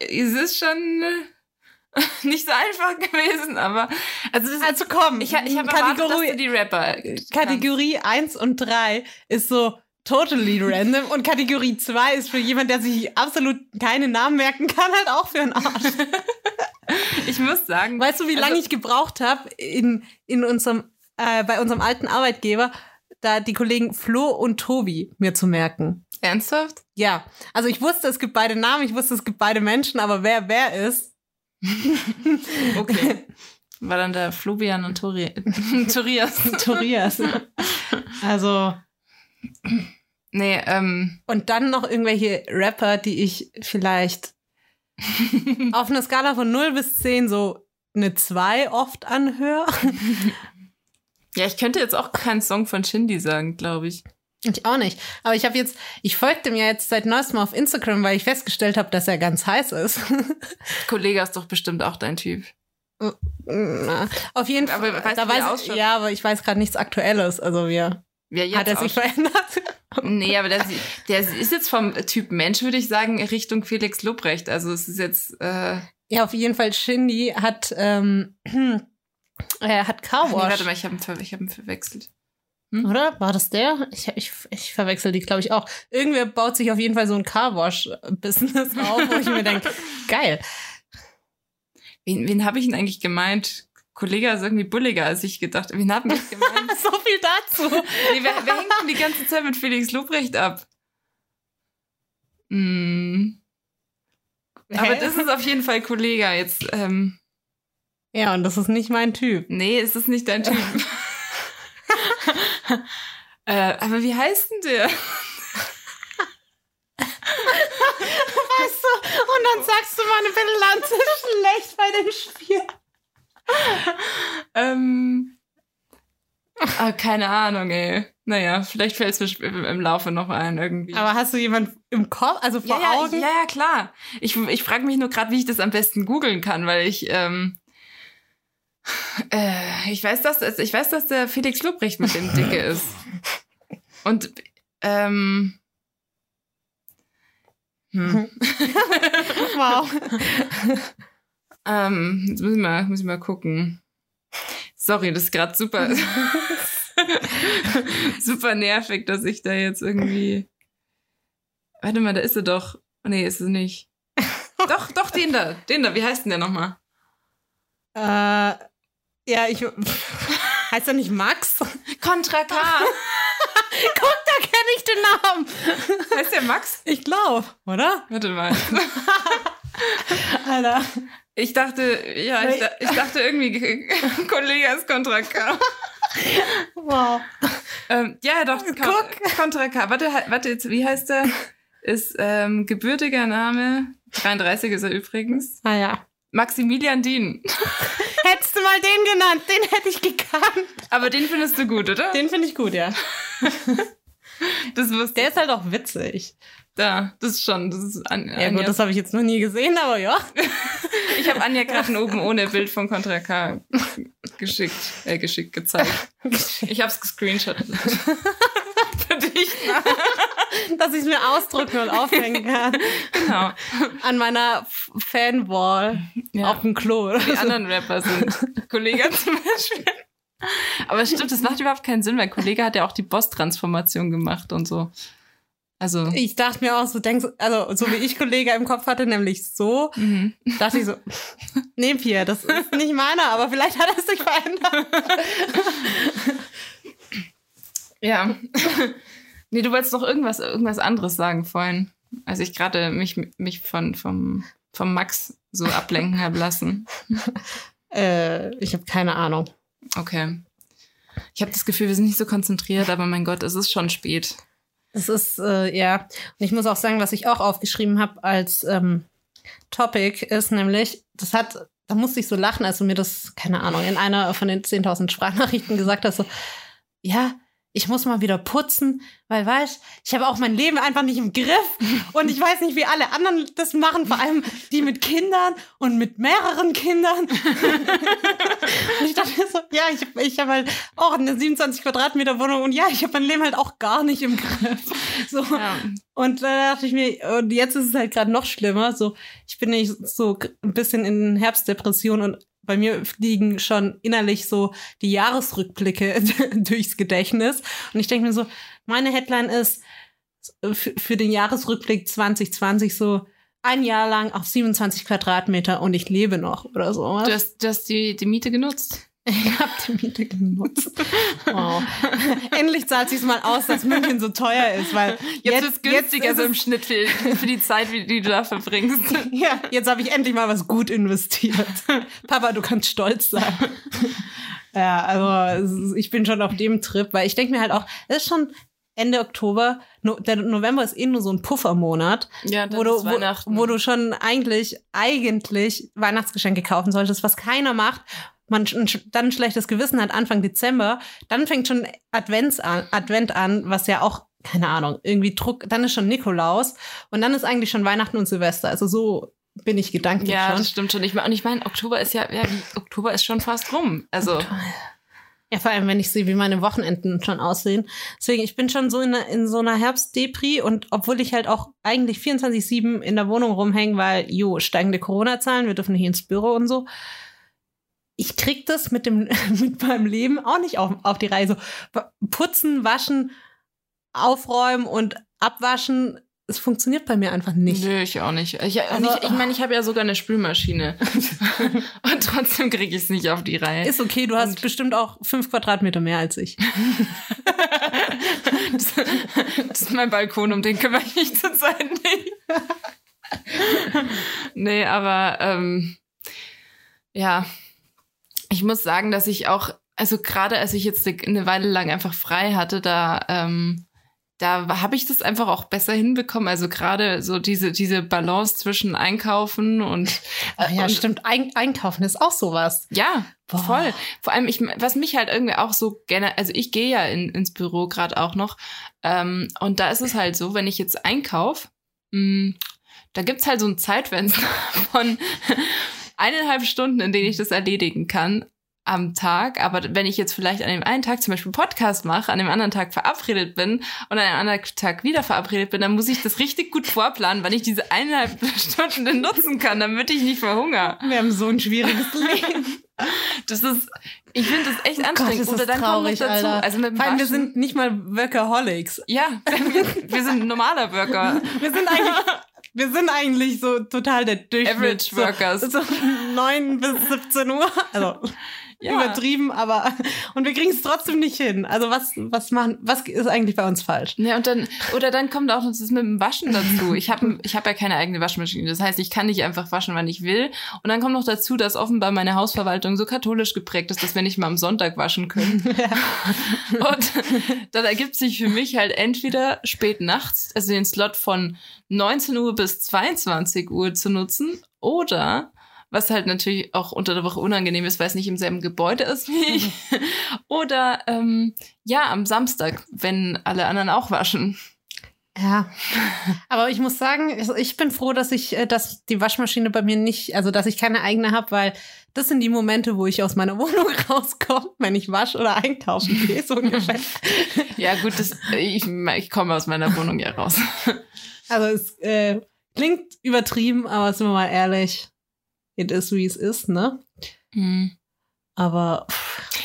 es ist schon äh, [LAUGHS] nicht so einfach gewesen, aber also, das, Also komm, ich, ich habe erwartet, dass Kategorie, du die Rapper kannst. Kategorie 1 und 3 ist so totally random und Kategorie 2 ist für jemand, der sich absolut keine Namen merken kann, halt auch für einen Arsch. [LAUGHS] Ich muss sagen, Weißt du, wie lange Also- ich gebraucht habe in, in unserem, äh, bei unserem alten Arbeitgeber, da die Kollegen Flo und Tobi mir zu merken? ernsthaft? Ja, also ich wusste, es gibt beide Namen, ich wusste, es gibt beide Menschen, aber wer wer ist, [LAUGHS] Okay. War dann der Flubian und Tori [LAUGHS] Torias. Torias. Also, Nee, ähm, und dann noch irgendwelche Rapper, die ich vielleicht [LAUGHS] auf einer Skala von 0 bis 10 so eine 2 oft anhöre. ja, ich könnte jetzt auch keinen Song von Shindy sagen, glaube ich. Ich auch nicht. Aber ich habe jetzt, ich folge dem ja jetzt seit neuestem auf Instagram, weil ich festgestellt habe, dass er ganz heiß ist. [LAUGHS] Kollege ist doch bestimmt auch dein Typ. Auf jeden Fall. Aber weißt da weiß, ausschaut? ja, aber ich weiß gerade nichts Aktuelles. Also wir, Ja, hat er sich verändert? [LAUGHS] Nee, aber der, der ist jetzt vom Typ Mensch, würde ich sagen, Richtung Felix Lobrecht. Also es ist jetzt, äh, Ja, auf jeden Fall. Shindy hat, ähm, er [CLEARS THROAT] hat nee, Carwash. warte mal, ich habe ihn, ich hab ihn verwechselt. Hm? Oder? War das der? Ich, ich, ich verwechsel die, glaube ich, auch. Irgendwer baut sich auf jeden Fall so ein Carwash-Business auf, wo ich mir denke, [LAUGHS] geil. Wen, wen habe ich denn eigentlich gemeint? Kollege ist irgendwie bulliger, als ich gedacht Wen haben ich gemeint? [LAUGHS] so viel dazu. nee, wer, wer hängt denn die ganze Zeit mit Felix Lobrecht ab? Hm. Aber das ist auf jeden Fall Kollege. Jetzt, ähm, Ja, und das ist nicht mein Typ. nee, es ist nicht dein Typ. [LAUGHS] [LAUGHS] äh, aber wie heißt denn der? Weißt du, und dann sagst du, meine Bilanz ist schlecht bei dem Spiel. [LAUGHS] Ähm, ah, keine Ahnung, ey. Naja, vielleicht fällt es mir im Laufe noch ein irgendwie. Aber hast du jemanden im Kopf, also vor ja, ja, Augen? ja, ja, klar. Ich, ich frage mich nur gerade, wie ich das am besten googeln kann, weil ich, ähm, äh, ich weiß, dass ich weiß, dass der Felix Lobrecht mit dem Dicke [LAUGHS] ist. Und ähm, hm. [LAUGHS] Wow. Ähm, jetzt muss ich mal, muss ich mal gucken. Sorry, das ist gerade super, [LAUGHS] super nervig, dass ich da jetzt irgendwie. Warte mal, da ist er doch. Nee, ist es nicht. [LAUGHS] doch, doch, den da. Den da. Wie heißt denn der nochmal? Äh, ja, ich. [LAUGHS] Heißt er nicht Max? Contra K. Guck, da kenne ich den Namen. heißt der Max? Ich glaube, oder? Warte mal. Alter. Ich dachte, ja, ich, ich dachte irgendwie, [LAUGHS] Kollege ist Contra K. Wow. Ähm, ja, doch, Guck. Contra K. Warte, he- warte, jetzt, wie heißt der? Ist ähm, gebürtiger Name. 33 ist er übrigens. Ah ja. Maximilian Dien. [LAUGHS] Hättest du mal den genannt, den hätte ich gekannt. Aber den findest du gut, oder? Den finde ich gut, ja. [LAUGHS] Das wusste Der ist halt auch witzig. Da, das ist schon, das ist an, Ja Anja. gut, das habe ich jetzt noch nie gesehen, aber ja. [LAUGHS] ich habe Anja [LAUGHS] gerade ein oben ohne Bild von Contra K geschickt, äh, geschickt gezeigt. Ich habe es gescreenshottet. [LAUGHS] Für dich. Dass ich es mir ausdrücken und aufhängen kann. Genau. An meiner Fanwall Ja. auf dem Klo. Oder Die so. anderen Rapper sind Kollege zum Beispiel. Aber es stimmt, das macht überhaupt keinen Sinn, weil Kollege hat ja auch die Boss-Transformation gemacht und so. Also. Ich dachte mir auch so, denkst, also so wie ich Kollege im Kopf hatte, nämlich so, Mhm. dachte ich so, nee, Pia, das ist nicht meiner, aber vielleicht hat er sich verändert. [LAUGHS] Ja. nee, du wolltest doch irgendwas, irgendwas anderes sagen vorhin, als ich gerade mich, mich von, vom, vom Max so ablenken habe lassen. [LAUGHS] Äh, ich habe keine Ahnung. Okay. Ich habe das Gefühl, wir sind nicht so konzentriert, aber mein Gott, es ist schon spät. Es ist, äh, ja. Und ich muss auch sagen, was ich auch aufgeschrieben habe als ähm, Topic ist nämlich, das hat, da musste ich so lachen, als du mir das, keine Ahnung, in einer von den 10.000 Sprachnachrichten gesagt hast, so, ja, ich muss mal wieder putzen, weil, weißt ich habe auch mein Leben einfach nicht im Griff und ich weiß nicht, wie alle anderen das machen, vor allem die mit Kindern und mit mehreren Kindern. und ich dachte mir so, ja, ich, ich habe halt auch eine 27 Quadratmeter Wohnung und ja, ich habe mein Leben halt auch gar nicht im Griff. So. Ja. Und da dachte ich mir, und jetzt ist es halt gerade noch schlimmer. So, ich bin nicht so ein bisschen in Herbstdepression und bei mir fliegen schon innerlich so die Jahresrückblicke [LAUGHS] durchs Gedächtnis. Und ich denke mir so, meine Headline ist für, für den Jahresrückblick 2020 so ein Jahr lang auf 27 Quadratmeter und ich lebe noch oder so. Du hast, du hast die, die Miete genutzt. Ich hab die Miete genutzt. Wow. Endlich zahlt sich's mal aus, dass München so teuer ist, weil Jetzt, ist es günstiger ist so im Schnitt für, für die Zeit, wie- die du da verbringst. [LAUGHS] Ja, jetzt habe ich endlich mal was gut investiert. Papa, du kannst stolz sein. ja, also ist- ich bin schon auf dem Trip, weil ich denke mir halt auch, es ist schon Ende Oktober, no, der November ist eh nur so ein Puffermonat, Ja, wo du, wo, wo du schon eigentlich, eigentlich Weihnachtsgeschenke kaufen solltest, was keiner macht. Man dann ein schlechtes Gewissen hat Anfang Dezember, dann fängt schon Advents an, Advent an, was ja auch, keine Ahnung, irgendwie Druck, dann ist schon Nikolaus und dann ist eigentlich schon Weihnachten und Silvester. Also so bin ich gedanklich Ja, schon. das stimmt schon. Ich mein, und ich meine, Oktober ist ja, ja, Oktober ist schon fast rum. Also, Ja, vor allem, wenn ich sehe, wie meine Wochenenden schon aussehen. Deswegen, ich bin schon so in, in so einer Herbstdepri und obwohl ich halt auch eigentlich 24-7 in der Wohnung rumhänge, weil, jo, steigende Corona-Zahlen, wir dürfen nicht ins Büro und so, ich krieg das mit dem [LAUGHS] mit meinem Leben auch nicht auf, auf die Reise. Putzen, waschen, aufräumen und abwaschen, es funktioniert bei mir einfach nicht. Nö, ich auch nicht. Ich meine, Also- ich, ich, mein, ich habe ja sogar eine Spülmaschine. [LAUGHS] Und trotzdem kriege ich es nicht auf die Reihe. Ist okay, du hast Und- bestimmt auch fünf Quadratmeter mehr als ich. [LAUGHS] Das, das ist mein Balkon, um den kümmere ich mich zurzeit nicht. nee, aber ähm, ja, ich muss sagen, dass ich auch, also gerade als ich jetzt eine- Weile lang einfach frei hatte, da ähm, da habe ich das einfach auch besser hinbekommen. Also gerade so diese diese Balance zwischen Einkaufen und Ach ja, und, stimmt. Ein Einkaufen ist auch sowas. Ja, Boah. voll. Vor allem, ich, was mich halt irgendwie auch so gerne, also ich gehe ja in, ins Büro gerade auch noch. Ähm, und da ist es halt so, wenn ich jetzt einkaufe, da gibt's halt so ein Zeitfenster [LAUGHS] von eineinhalb Stunden, in denen ich das erledigen kann am Tag. Aber wenn ich jetzt vielleicht an dem einen Tag zum Beispiel Podcast mache, an dem anderen Tag verabredet bin und an dem anderen Tag wieder verabredet bin, dann muss ich das richtig gut vorplanen, wann ich diese eineinhalb [LAUGHS] Stunden denn nutzen kann, damit ich nicht verhungere. Wir haben so ein schwieriges [LAUGHS] Leben. Das ist, ich finde das echt Gott, anstrengend. ist das Oder dann traurig, kommt dazu, Alter. also mit dem Vor allem, wir sind nicht mal Workaholics. ja, wir, wir sind normaler Worker. [LAUGHS] Wir sind eigentlich, wir sind eigentlich so total der Durchschnitt. Average Workers. So, so 9 bis 17 Uhr. Also Ja. übertrieben, aber [LAUGHS] und wir kriegen es trotzdem nicht hin. Also was, was machen, was ist eigentlich bei uns falsch? Ja, und dann, oder dann kommt auch noch das mit dem Waschen dazu. Ich habe ich hab ja keine eigene Waschmaschine. Das heißt, ich kann nicht einfach waschen, wann ich will. Und dann kommt noch dazu, dass offenbar meine Hausverwaltung so katholisch geprägt ist, dass wir nicht mal am Sonntag waschen können. [LAUGHS] Und dann ergibt sich für mich halt entweder spät nachts, also den Slot von 19 Uhr bis 22 Uhr zu nutzen, oder was halt natürlich auch unter der Woche unangenehm ist, weil es nicht im selben Gebäude ist wie ich. [LAUGHS] Oder ähm, ja, am Samstag, wenn alle anderen auch waschen. Ja, aber ich muss sagen, also ich bin froh, dass ich, äh, dass die Waschmaschine bei mir nicht, also dass ich keine eigene habe, weil das sind die Momente, wo ich aus meiner [LAUGHS] Wohnung rauskomme, wenn ich wasch oder einkaufen [LAUGHS] gehe, so ungefähr. Ja, gut, das, ich, ich komme aus meiner Wohnung ja raus. Also es äh, klingt übertrieben, aber sind wir mal ehrlich, it is wie es ist, ne? Aber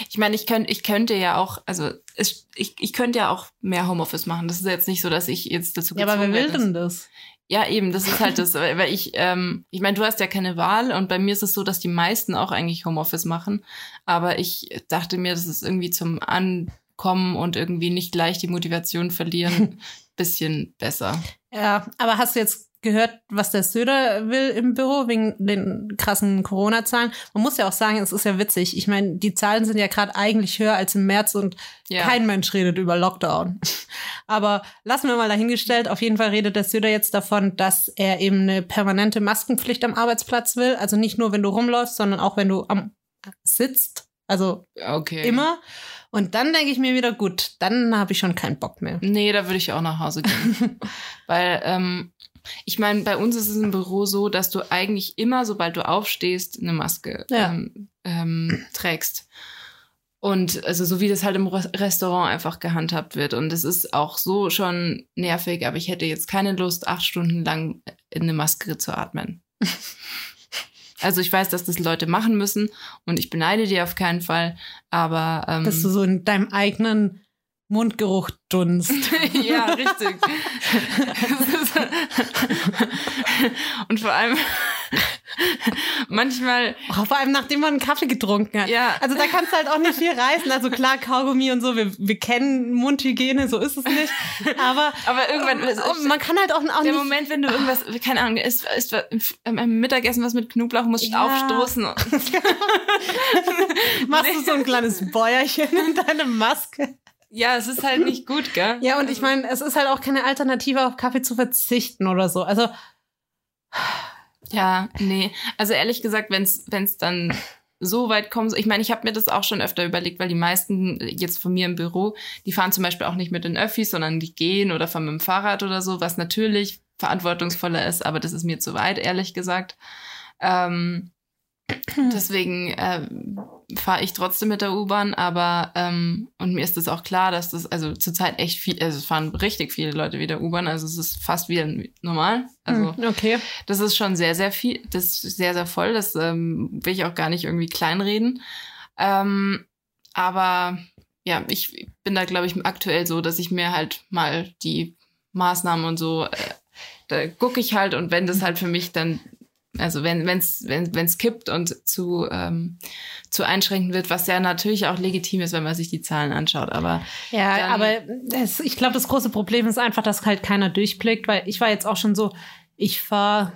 Ich meine, ich könnte, ich könnte ja auch, also es, ich, ich könnte ja auch mehr Homeoffice machen. Das ist jetzt nicht so, dass ich jetzt dazu ja, aber wer will denn das? Ja, eben, das ist halt [LAUGHS] das, weil weil ich, ähm, ich meine, du hast ja keine Wahl und bei mir ist es so, dass die meisten auch eigentlich Homeoffice machen. Aber ich dachte mir, das ist irgendwie zum Ankommen und irgendwie nicht gleich die Motivation verlieren, [LAUGHS] bisschen besser. Ja, aber hast du jetzt gehört, was der Söder will im Büro wegen den krassen Corona-Zahlen? Man muss ja auch sagen, es ist ja witzig. Ich meine, die Zahlen sind ja gerade eigentlich höher als im März und Ja. kein Mensch redet über Lockdown. [LAUGHS] Aber lassen wir mal dahingestellt. Auf jeden Fall redet der Söder jetzt davon, dass er eben eine permanente Maskenpflicht am Arbeitsplatz will. Also nicht nur, wenn du rumläufst, sondern auch, wenn du am sitzt. Also Okay. immer. Und dann denke ich mir wieder, gut, dann habe ich schon keinen Bock mehr. Nee, da würde ich auch nach Hause gehen. [LAUGHS] Weil, ähm, ich meine, bei uns ist es im Büro so, dass du eigentlich immer, sobald du aufstehst, eine Maske Ja. ähm, ähm, trägst. Und also so wie das halt im Re- Restaurant einfach gehandhabt wird. Und es ist auch so schon nervig, aber ich hätte jetzt keine Lust, acht Stunden lang in eine Maske zu atmen. [LAUGHS] Also ich weiß, dass das Leute machen müssen und ich beneide die auf keinen Fall, aber ähm, Dass du so in deinem eigenen Mundgeruch dunst. [LAUGHS] ja, richtig. [LAUGHS] Ist- [LAUGHS] Und vor allem [LAUGHS] manchmal, Oh, vor allem nachdem man einen Kaffee getrunken hat. Ja. Also da kannst du halt auch nicht viel reißen. Also klar, Kaugummi und so, wir, wir kennen Mundhygiene, so ist es nicht. Aber, aber irgendwann, oh, man kann halt auch, auch der nicht. Moment, wenn du irgendwas, keine Ahnung, isst, isst am Mittagessen was mit Knoblauch, musst Ja. aufstoßen. [LAUGHS] machst du so ein kleines Bäuerchen in deine Maske. Ja, es ist halt nicht gut, gell? [LAUGHS] Ja, und ich meine, es ist halt auch keine Alternative, auf Kaffee zu verzichten oder so. Also, Ja, nee. Also ehrlich gesagt, wenn es dann so weit kommt, ich meine, ich habe mir das auch schon öfter überlegt, weil die meisten jetzt von mir im Büro, die fahren zum Beispiel auch nicht mit den Öffis, sondern die gehen oder fahren mit dem Fahrrad oder so, was natürlich verantwortungsvoller ist, aber das ist mir zu weit, ehrlich gesagt. Ähm, deswegen, äh, fahre ich trotzdem mit der U-Bahn, aber ähm, und mir ist es auch klar, dass das also zurzeit echt viel, also es fahren richtig viele Leute wieder U-Bahn, also es ist fast wieder normal. Also Hm, okay. das ist schon sehr, sehr viel, das ist sehr, sehr voll. Das ähm, will ich auch gar nicht irgendwie kleinreden. Ähm, aber ja, ich bin da, glaube ich, aktuell so, dass ich mir halt mal die Maßnahmen und so, äh, da gucke ich halt und wenn das halt für mich dann, also wenn es wenn, wenn's kippt und zu, ähm, zu einschränken wird, was ja natürlich auch legitim ist, wenn man sich die Zahlen anschaut, aber Ja, aber das, ich glaube, das große Problem ist einfach, dass halt keiner durchblickt, weil ich war jetzt auch schon so, ich fahre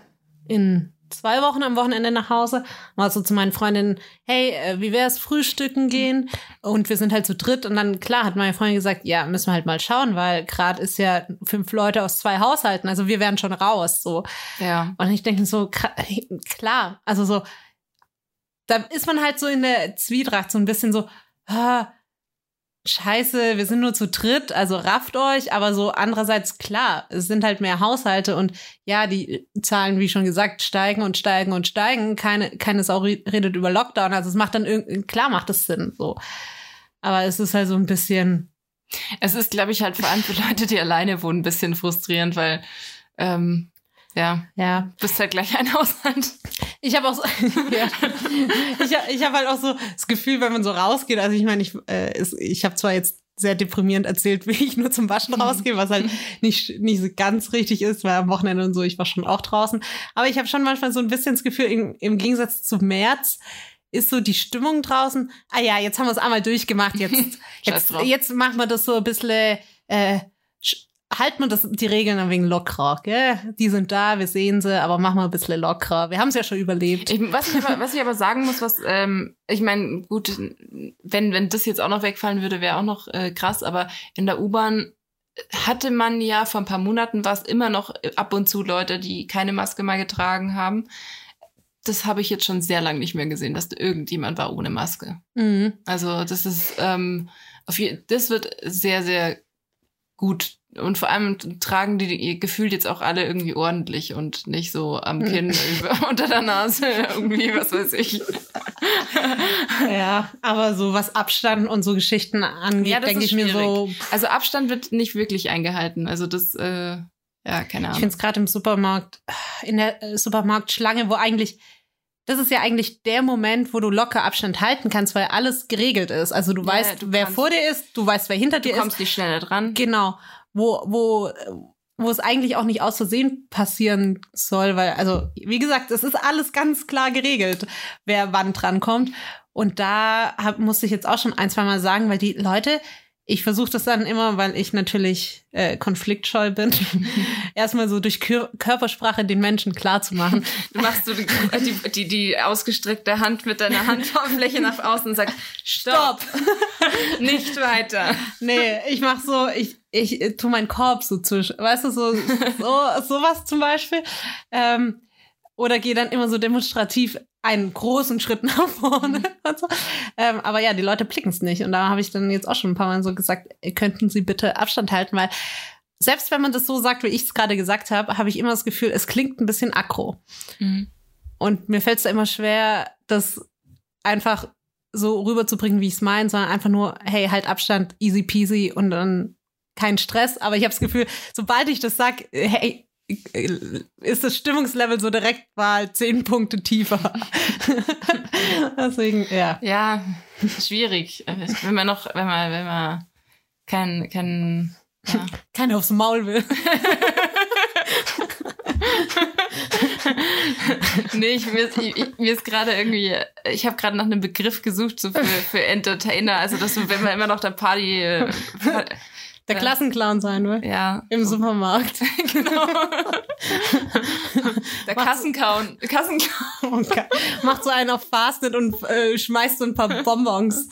in zwei Wochen am Wochenende nach Hause, war so zu meinen Freundinnen, hey, äh, wie wär's, frühstücken gehen? Und wir sind halt zu dritt und dann, klar, hat meine Freundin gesagt, ja, müssen wir halt mal schauen, weil gerade ist ja fünf Leute aus zwei Haushalten, also wir wären schon raus, so. ja. Und ich denke so, klar, also so, da ist man halt so in der Zwietracht, so ein bisschen so, ah, scheiße, wir sind nur zu dritt, also rafft euch, aber so andererseits klar, es sind halt mehr Haushalte und ja, die Zahlen, wie schon gesagt, steigen und steigen und steigen. Keine, keine Sau re- redet über Lockdown, also es macht dann irgendwie, klar macht es Sinn, so. Aber es ist halt so ein bisschen, Es ist, glaube ich, halt vor allem für Leute, die alleine wohnen, ein bisschen frustrierend, weil ähm, ja, ja, bist halt gleich ein Haushalt. Ich habe auch so, [LAUGHS] ja. ich, ich habe halt auch so das Gefühl, wenn man so rausgeht, also ich meine, ich, äh, ich habe zwar jetzt sehr deprimierend erzählt, [LAUGHS] wie ich nur zum Waschen rausgehe, was halt nicht, nicht so ganz richtig ist, weil am Wochenende und so, ich war schon auch draußen. Aber ich habe schon manchmal so ein bisschen das Gefühl, im, im Gegensatz zu März ist so die Stimmung draußen, ah ja, jetzt haben wir es einmal durchgemacht, jetzt, [LAUGHS] jetzt, jetzt machen wir das so ein bisschen, äh, halten wir das, die Regeln ein wenig lockerer, gell? Die sind da, wir sehen sie, aber machen wir ein bisschen lockerer. Wir haben es ja schon überlebt. Ich, was, ich aber, was ich aber sagen muss, was, ähm, ich meine, gut, wenn, wenn das jetzt auch noch wegfallen würde, wäre auch noch äh, krass, aber in der U-Bahn hatte man ja vor ein paar Monaten war es immer noch ab und zu Leute, die keine Maske mal getragen haben. Das habe ich jetzt schon sehr lange nicht mehr gesehen, dass da irgendjemand war ohne Maske. Mhm. Also das ist, ähm, auf je, das wird sehr, sehr gut. Und vor allem tragen die, die gefühlt jetzt auch alle irgendwie ordentlich und nicht so am Kinn über, [LAUGHS] unter der Nase irgendwie, was weiß ich. [LAUGHS] Ja, aber so was Abstand und so Geschichten angeht, Ja, das denke ist ich mir so. Also Abstand wird nicht wirklich eingehalten. Also das, äh, ja, keine Ich Ahnung. finde es gerade im Supermarkt, in der äh, Supermarktschlange, wo eigentlich, das ist ja eigentlich der Moment, wo du locker Abstand halten kannst, weil alles geregelt ist. Also du Ja, weißt, du wer vor dir ist, du weißt, wer hinter Du dir ist. kommst nicht schneller dran. Genau. Wo, wo, wo es eigentlich auch nicht aus Versehen passieren soll, weil, also, wie gesagt, es ist alles ganz klar geregelt, wer wann drankommt. Und da hab, musste ich jetzt auch schon ein, zwei Mal sagen, weil die Leute, ich versuche das dann immer, weil ich natürlich äh, konfliktscheu bin, [LAUGHS] erstmal so durch Kör Körpersprache den Menschen klar zu machen. Du machst so die, die, die, die ausgestreckte Hand mit deiner Handfläche nach außen und sagst, stopp, [LAUGHS] nicht weiter. Nee, ich mach so, ich, ich äh, tu meinen Korb so zwischen, weißt du, so, so sowas zum Beispiel. Ähm, oder gehe dann immer so demonstrativ einen großen Schritt nach vorne und so. Ähm, aber ja, die Leute blicken es nicht. Und da habe ich dann jetzt auch schon ein paar Mal so gesagt, könnten Sie bitte Abstand halten, weil selbst wenn man das so sagt, wie ich es gerade gesagt habe, habe ich immer das Gefühl, es klingt ein bisschen aggro. Mhm. Und mir fällt es immer schwer, das einfach so rüberzubringen, wie ich es meine, sondern einfach nur, hey, halt Abstand, easy peasy und dann kein Stress. Aber ich habe das Gefühl, sobald ich das sag, hey, ist das Stimmungslevel so direkt mal zehn Punkte tiefer. [LAUGHS] Deswegen, ja. Ja, schwierig. Wenn man noch, wenn man, wenn man kein, kein, ja. Keiner aufs Maul will. [LAUGHS] nee, ich, mir, ist- ich, mir ist gerade irgendwie, ich habe gerade nach einem Begriff gesucht so für, für Entertainer, also dass du, wenn man immer noch der Party, Der Ja. Klassenclown sein will. ja, Im Supermarkt. [LAUGHS] genau. [LAUGHS] Der Kassenclown, Kassenclown. [LAUGHS] Okay. Macht so einen auf Fastnet und äh, schmeißt so ein paar Bonbons.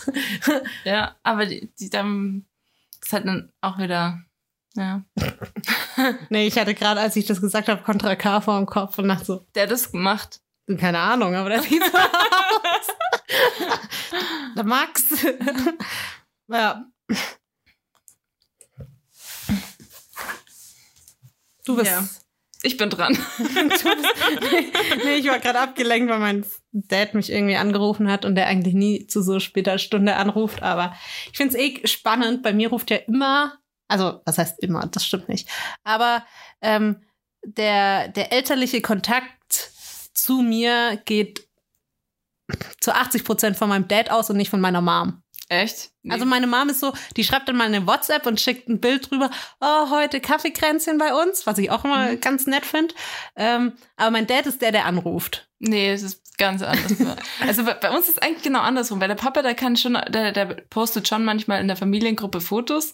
Ja, aber die, die dann ist halt dann auch wieder, ja, Nee, ich hatte gerade, als ich das gesagt habe, Contra K vor dem Kopf und dachte so, der hat das gemacht. keine Ahnung, aber der sieht so aus. Der Max. ja. Du bist, Ja. ich bin dran. [LAUGHS] Du bist, nee, nee, ich war gerade abgelenkt, weil mein Dad mich irgendwie angerufen hat und der eigentlich nie zu so später Stunde anruft. Aber ich finde es eh spannend. Bei mir ruft ja immer, also was heißt immer, das stimmt nicht. Aber ähm, der, der elterliche Kontakt zu mir geht zu 80 Prozent von meinem Dad aus und nicht von meiner Mom. Echt? Nee. Also meine Mom ist so, die schreibt dann mal eine WhatsApp und schickt ein Bild drüber, oh, heute Kaffeekränzchen bei uns, was ich auch immer Mhm. ganz nett finde. Ähm, aber mein Dad ist der, der anruft. Nee, es ist ganz anders. [LAUGHS] also bei, bei uns ist es eigentlich genau andersrum, weil der Papa, der kann schon, der, der postet schon manchmal in der Familiengruppe Fotos,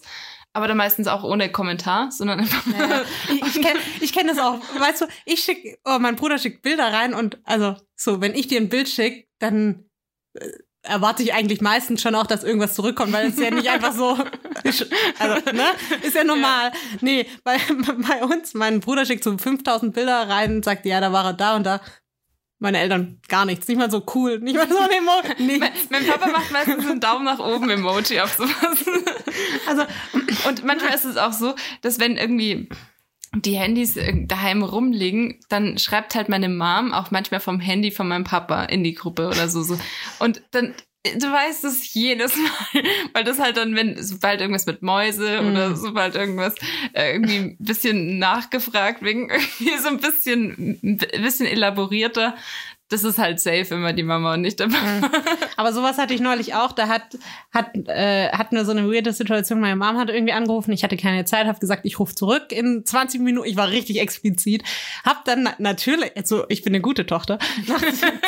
aber dann meistens auch ohne Kommentar, sondern einfach Naja, [LAUGHS] ich ich kenne ich kenn das auch. Weißt du, ich schick, oh, mein Bruder schickt Bilder rein und also so, wenn ich dir ein Bild schicke, dann äh, erwarte ich eigentlich meistens schon auch, dass irgendwas zurückkommt, weil es ja nicht einfach so, [LAUGHS] also, ne, ist ja normal. Nee, bei, [LAUGHS] bei uns, mein Bruder schickt so 5000 Bilder rein und sagt, ja, da war er da und da. Meine Eltern gar nichts, nicht mal so cool, nicht mal so ein Emo, [LAUGHS] mein, nichts. mein Papa macht meistens einen Daumen nach oben Emoji auf sowas. Also, Und manchmal ist es auch so, dass wenn irgendwie die Handys äh, daheim rumliegen, dann schreibt halt meine Mom auch manchmal vom Handy von meinem Papa in die Gruppe oder so. so. Und dann, äh, du weißt es jedes Mal, [LAUGHS] weil das halt dann, wenn, sobald irgendwas mit Mäuse Mhm. oder sobald irgendwas äh, irgendwie ein bisschen nachgefragt, wegen [LAUGHS] irgendwie so ein bisschen, ein bisschen elaborierter, das ist halt safe immer die Mama und nicht der Papa. Aber sowas hatte ich neulich auch. Da hat, hat, äh, hatten wir so eine weirde Situation. Meine Mom hat irgendwie angerufen. Ich hatte keine Zeit, habe gesagt, ich rufe zurück in 20 Minuten. Ich war richtig explizit. Hab dann na natürlich, also ich bin eine gute Tochter, [LAUGHS] nach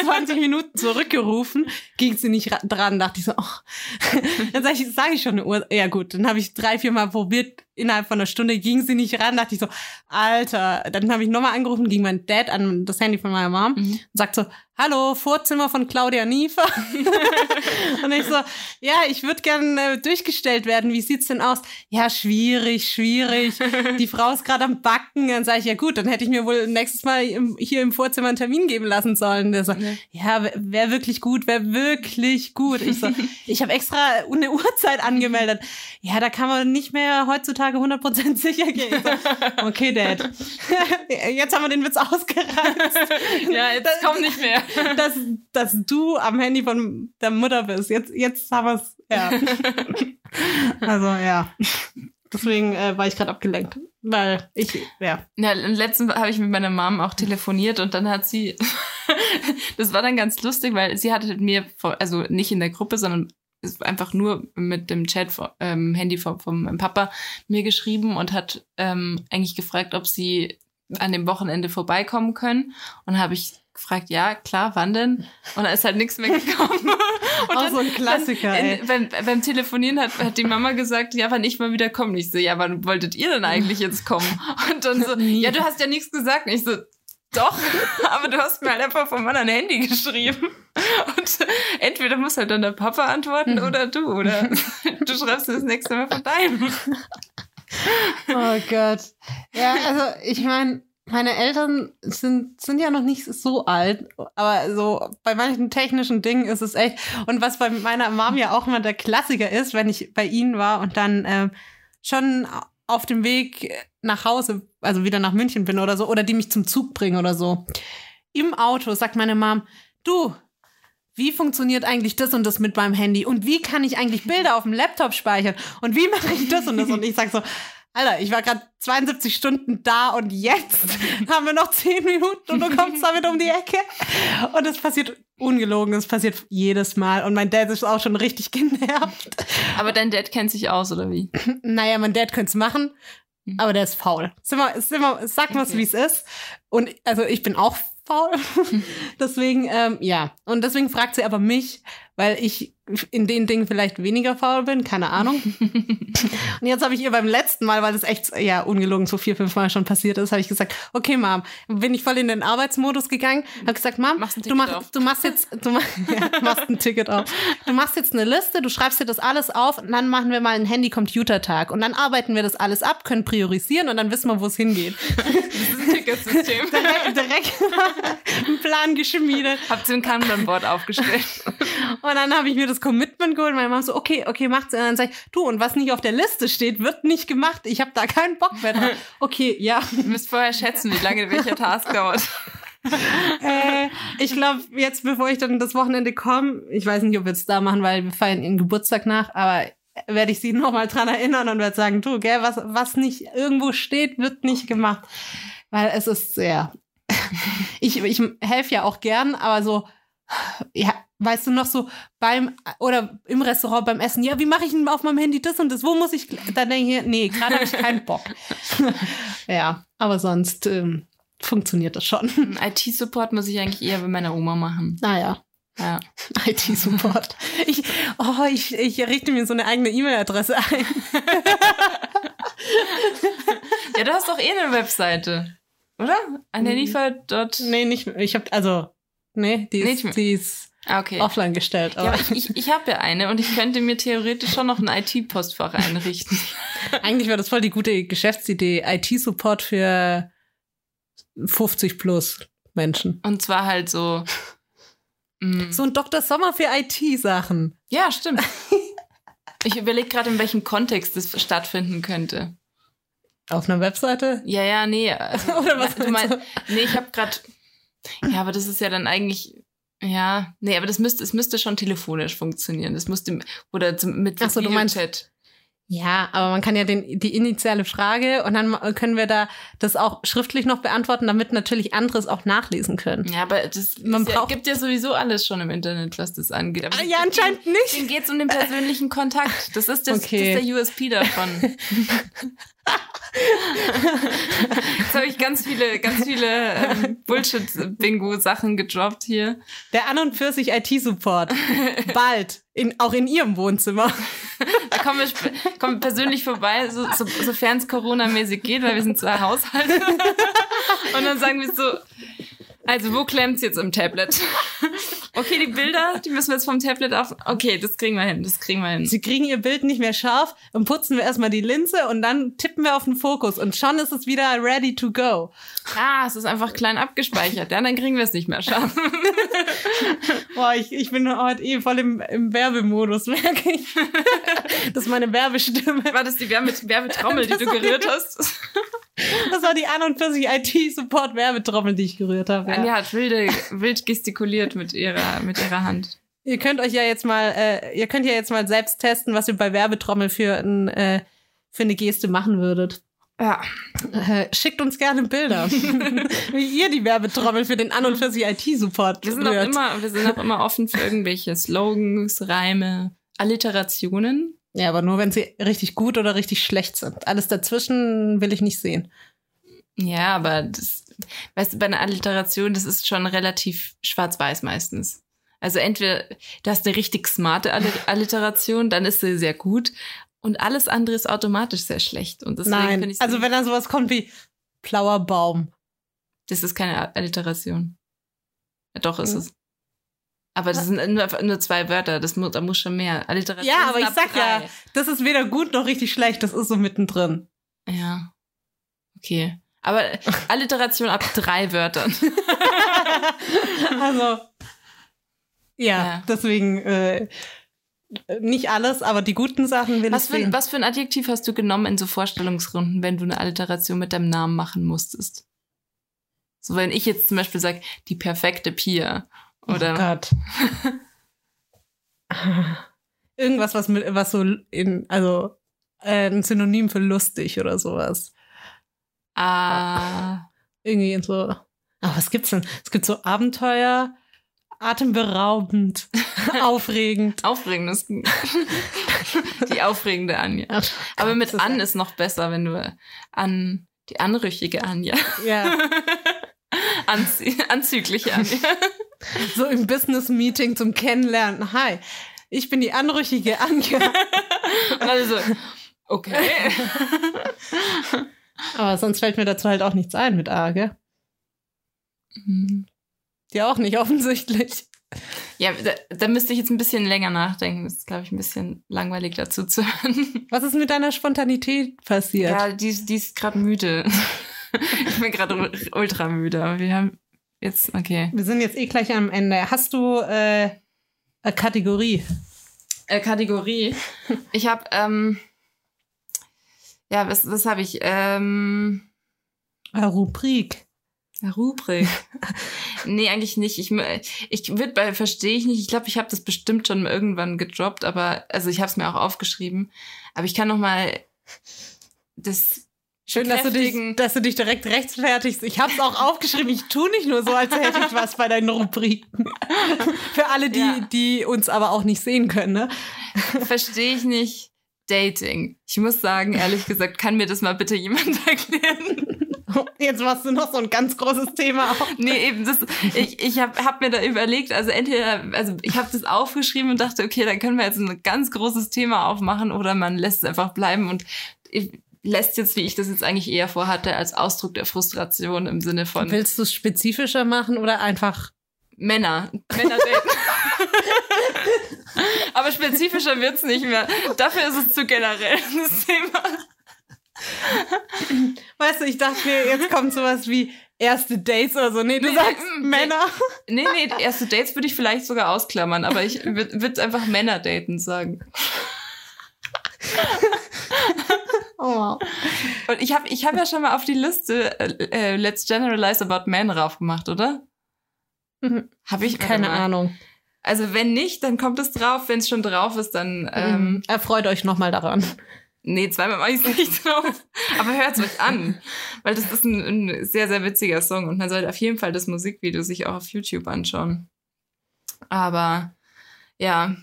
20 Minuten zurückgerufen. Ging sie nicht ra- dran. Dachte ich so, oh. [LAUGHS] Dann sage ich, sag ich schon eine Uhr. Ja gut, dann habe ich drei, vier Mal probiert. Innerhalb von einer Stunde ging sie nicht ran. Dachte ich so, Alter. Dann habe ich nochmal angerufen, ging mein Dad an das Handy von meiner Mom Mhm. und sagt so, hallo, Vorzimmer von Claudia Niefer. [LAUGHS] und ich so, ja, ich würde gern äh, durchgestellt werden. Wie sieht's denn aus? Ja, schwierig, schwierig. Die Frau ist gerade am Backen. Dann sage ich, ja gut, dann hätte ich mir wohl nächstes Mal im, hier im Vorzimmer einen Termin geben lassen sollen. Der so, Ja. ja, wäre wär wirklich gut, wäre wirklich gut. Ich so, [LAUGHS] ich habe extra eine Uhrzeit angemeldet. Ja, da kann man nicht mehr heutzutage 100% sicher gehen. So, okay, Dad. [LAUGHS] Jetzt haben wir den Witz ausgereizt Ja, jetzt komm nicht mehr. [LAUGHS] dass, dass du am Handy von der Mutter bist. Jetzt, jetzt haben wir es. Ja. [LAUGHS] also ja. Deswegen äh, war ich gerade abgelenkt. Weil ich, ja. Ja, letztens habe ich mit meiner Mom auch telefoniert und dann hat sie, [LAUGHS] das war dann ganz lustig, weil sie hatte mir, also nicht in der Gruppe, sondern einfach nur mit dem Chat vom ähm, Handy vom, vom Papa mir geschrieben und hat ähm, eigentlich gefragt, ob sie an dem Wochenende vorbeikommen können. Und habe ich gefragt, ja, klar, wann denn? Und da ist halt nichts mehr [LAUGHS] gekommen. Und Auch so ein Klassiker, dann, in, beim, beim Telefonieren hat, hat die Mama gesagt, ja, wann ich mal wieder komme. Und Ich so, ja, wann wolltet ihr denn eigentlich jetzt kommen? Und dann so, [LAUGHS] ja, du hast ja nichts gesagt. Und ich so, doch, [LAUGHS] aber du hast mir halt einfach vom anderen Handy geschrieben. Und entweder muss halt dann der Papa antworten Mhm. oder du. Oder du schreibst das nächste Mal von deinem. Oh Gott. Ja, also ich meine, meine Eltern sind, sind ja noch nicht so alt, aber so bei manchen technischen Dingen ist es echt. Und was bei meiner Mom ja auch immer der Klassiker ist, wenn ich bei ihnen war und dann ähm, schon auf dem Weg nach Hause, also wieder nach München bin oder so, oder die mich zum Zug bringen oder so. Im Auto sagt meine Mom, du, wie funktioniert eigentlich das und das mit meinem Handy? Und wie kann ich eigentlich Bilder auf dem Laptop speichern? Und wie mache ich das und das? Und ich sag so, Alter, ich war gerade 72 Stunden da und jetzt [LAUGHS] haben wir noch 10 Minuten und du kommst damit um die Ecke. Und es passiert ungelogen, es passiert jedes Mal. Und mein Dad ist auch schon richtig [LAUGHS] genervt. Aber dein Dad kennt sich aus, oder wie? [CLEARS THROAT] Naja, mein Dad könnte es machen, Mhm. aber der ist faul. Sind wir, sind wir, sag mal, Okay. wie es ist. Und also ich bin auch faul. [LAUGHS] deswegen, ähm, ja. Und deswegen fragt sie aber mich, weil ich in den Dingen vielleicht weniger faul bin, keine Ahnung. [LAUGHS] Und jetzt habe ich ihr beim letzten Mal, weil das echt ja ungelogen so vier, fünf Mal schon passiert ist, habe ich gesagt, okay, Mom, bin ich voll in den Arbeitsmodus gegangen, habe gesagt, Mom, du, Ticket mach, auf. du machst jetzt, du mach, [LAUGHS] ja, machst ein Ticket auf. Du machst jetzt eine Liste, du schreibst dir das alles auf und dann machen wir mal einen Handy-Computer-Tag und dann arbeiten wir das alles ab, können priorisieren und dann wissen wir, wo es hingeht. [LAUGHS] Das ist ein Ticketsystem. direkt, direkt einen Plan geschmiedet. Habt ihr ein Kanban-Board aufgestellt? Und dann habe ich mir das Commitment geholt. Meine Mama so, okay, okay, macht's. Und dann sag ich, du, und was nicht auf der Liste steht, wird nicht gemacht. Ich habe da keinen Bock mehr drauf. [LAUGHS] Okay, ja. Ihr müsst vorher schätzen, wie lange welcher Task dauert. [LAUGHS] äh, ich glaube, jetzt, bevor ich dann das Wochenende komme, ich weiß nicht, ob wir es da machen, weil wir feiern ihren Geburtstag nach, aber werde ich sie [LAUGHS] nochmal dran erinnern und werde sagen, du, gell, was, was nicht irgendwo steht, wird nicht gemacht. Weil es ist sehr. ich ich helfe ja auch gern, aber so, ja, weißt du noch so beim oder im Restaurant beim Essen, ja, wie mache ich denn auf meinem Handy das und das? Wo muss ich? Dann denke ich, nee, gerade habe ich keinen Bock. [LAUGHS] ja, aber sonst ähm, funktioniert das schon. IT-Support muss ich eigentlich eher bei meiner Oma machen. Naja. Ja. [LAUGHS] IT-Support. Ich, oh, ich, ich richte mir so eine eigene E-Mail-Adresse ein. [LAUGHS] ja, du hast doch eh eine Webseite, oder? Anelifa. Nee, nicht. Ich habe also, nee, die ist, Nicht- die ist Ah, okay. offline gestellt. Ja, ich, ich habe ja eine und ich könnte mir theoretisch schon noch ein IT-Postfach einrichten. [LAUGHS] eigentlich wäre das voll die gute Geschäftsidee. IT-Support für 50 plus Menschen. Und zwar halt so. mm, So ein Dr. Sommer für IT-Sachen. Ja, stimmt. Ich überlege gerade, in welchem Kontext das stattfinden könnte. Auf einer Webseite? Ja, ja, nee. Also, [LAUGHS] Oder was Du meinst, nee, ich habe gerade. Ja, aber das ist ja dann eigentlich. Ja, nee, aber das müsste, es müsste schon telefonisch funktionieren. Das musste oder zum, mit Ach so, du meinst- Videochat. Ja, aber man kann ja den, die initiale Frage und dann können wir da das auch schriftlich noch beantworten, damit natürlich anderes auch nachlesen können. Ja, aber das Man ist ja, braucht- gibt ja sowieso alles schon im Internet, was das angeht. Aber Ah, ja, anscheinend nicht. Dem geht es um den persönlichen Kontakt. Das ist, das, [LAUGHS] Okay. das ist der USP davon. [LAUGHS] Jetzt habe ich ganz viele, ganz viele ähm, Bullshit-Bingo-Sachen gedroppt hier. Der an und für sich IT-Support. Bald. In, auch in Ihrem Wohnzimmer. Da kommen wir, kommen wir persönlich vorbei, so, so, sofern es Corona-mäßig geht, weil wir sind zwei Haushalte. Und dann sagen wir so, also wo klemmt's jetzt im Tablet? Okay, die Bilder, die müssen wir jetzt vom Tablet auf. Okay, das kriegen wir hin, das kriegen wir hin. Sie kriegen ihr Bild nicht mehr scharf und putzen wir erstmal die Linse und dann tippen wir auf den Fokus und schon ist es wieder ready to go. Ah, es ist einfach klein abgespeichert. Ja, dann kriegen wir es nicht mehr scharf. [LAUGHS] Boah, ich, ich bin heute eh voll im, im Werbemodus, merke ich. [LAUGHS] Das ist meine Werbestimme. War das die Werbe Werbetrommel, die du gerührt hast? Das war die an und für sich IT-Support-Werbetrommel, die ich gerührt habe. Ja. Anja hat wilde, wild gestikuliert mit ihrer, mit ihrer Hand. Ihr könnt euch ja jetzt mal, äh, ihr könnt ja jetzt mal selbst testen, was ihr bei Werbetrommel für, ein, äh, für eine Geste machen würdet. Ja. Äh, schickt uns gerne Bilder, [LAUGHS] [LAUGHS] wie ihr die Werbetrommel für den an und für sich IT-Support Wir sind auch immer, wir sind auch immer offen für irgendwelche Slogans, Reime, Alliterationen. Ja, aber nur wenn sie richtig gut oder richtig schlecht sind. Alles dazwischen will ich nicht sehen. Ja, aber das, weißt du, bei einer Alliteration, das ist schon relativ schwarz-weiß meistens. Also entweder du hast eine richtig smarte Alli- [LAUGHS] Alliteration, dann ist sie sehr gut. Und alles andere ist automatisch sehr schlecht. Und deswegen finde Nein, ich also wenn da sowas kommt wie blauer Baum. das ist keine Alliteration. Ja, doch ist Mhm. es. Aber das sind nur, nur zwei Wörter, das muss, da muss schon mehr. Alliteration Ja, aber ich sag ja, drei. das ist weder gut noch richtig schlecht, das ist so mittendrin. Ja. Okay. Aber Alliteration ab drei Wörtern. [LAUGHS] Also, ja, Ja. deswegen äh, nicht alles, aber die guten Sachen will Was ich für, sehen. was für ein Adjektiv hast du genommen in so Vorstellungsrunden, wenn du eine Alliteration mit deinem Namen machen musstest? So, wenn ich jetzt zum Beispiel sage, die perfekte Pia. Oder Oh Gott. [LAUGHS] Irgendwas, was mit, was so in, also äh, ein Synonym für lustig oder sowas. Ah, Irgendwie in so. Aber was gibt's denn? Es gibt so Abenteuer, atemberaubend, [LAUGHS] aufregend. aufregendes. [LAUGHS] die aufregende Anja. Ach, Aber mit ist an ist noch besser, wenn du an die anrüchige Anja. Ja, [LAUGHS] Anzie anzügliche Anja. so im Business-Meeting zum Kennenlernen. Hi, ich bin die anrüchige Anja. Und alle so, okay. Aber sonst fällt mir dazu halt auch nichts ein mit A, gell? Mhm. Ja, auch nicht offensichtlich. Ja, da, da müsste ich jetzt ein bisschen länger nachdenken. Das ist, glaube ich, ein bisschen langweilig dazu zu hören. Was ist mit deiner Spontanität passiert? Ja, die, ist- die ist gerade müde. [LAUGHS] ich bin gerade ultra müde, aber wir haben jetzt, okay. Wir sind jetzt eh gleich am Ende. Hast du, äh, Äh, Kategorie. Äh, Kategorie. Ich habe, ähm, ja, was, was habe ich? Ähm, Äh, Rubrik. Rubrik. [LAUGHS] nee, eigentlich nicht. Ich, ich würde bei verstehe ich nicht. Ich glaube, ich habe das bestimmt schon irgendwann gedroppt, aber also ich habe es mir auch aufgeschrieben. Aber ich kann noch mal das Schön, dass du, dich, dass du dich direkt rechtfertigst. Ich habe es auch aufgeschrieben. Ich tue nicht nur so, als hätte ich was bei deinen Rubriken. [LAUGHS] Für alle, die, Ja. die uns aber auch nicht sehen können. Ne? verstehe ich nicht. Dating. Ich muss sagen, ehrlich gesagt, kann mir das mal bitte jemand [LAUGHS] erklären? Jetzt machst du noch so ein ganz großes Thema auf. Nee, eben das. Ich, ich habe hab mir da überlegt, also entweder, also ich habe das aufgeschrieben und dachte, okay, dann können wir jetzt ein ganz großes Thema aufmachen oder man lässt es einfach bleiben und lässt jetzt, wie ich das jetzt eigentlich eher vorhatte, als Ausdruck der Frustration im Sinne von Willst du es spezifischer machen oder einfach? Männer. Männer daten. [LAUGHS] [LAUGHS] [LAUGHS] Aber spezifischer wird's nicht mehr. Dafür ist es zu generell [LAUGHS] das Thema. Weißt du, ich dachte mir, jetzt kommt sowas wie erste Dates oder so. Nee, du Nee, sagst mm, Männer. Nee, nee, erste Dates würde ich vielleicht sogar ausklammern, aber ich würde einfach Männer daten sagen. Oh, wow. Und ich habe ich hab ja schon mal auf die Liste äh, äh, Let's Generalize About Men rauf gemacht, oder? Mhm. Habe ich Keine. Ahnung. Also wenn nicht, dann kommt es drauf. Wenn es schon drauf ist, dann ähm, Ähm, Erfreut euch nochmal daran. nee, zweimal mache ich es nicht drauf. Aber hört euch an, weil das ist ein, ein sehr sehr witziger Song und man sollte auf jeden Fall das Musikvideo sich auch auf YouTube anschauen. Aber ja,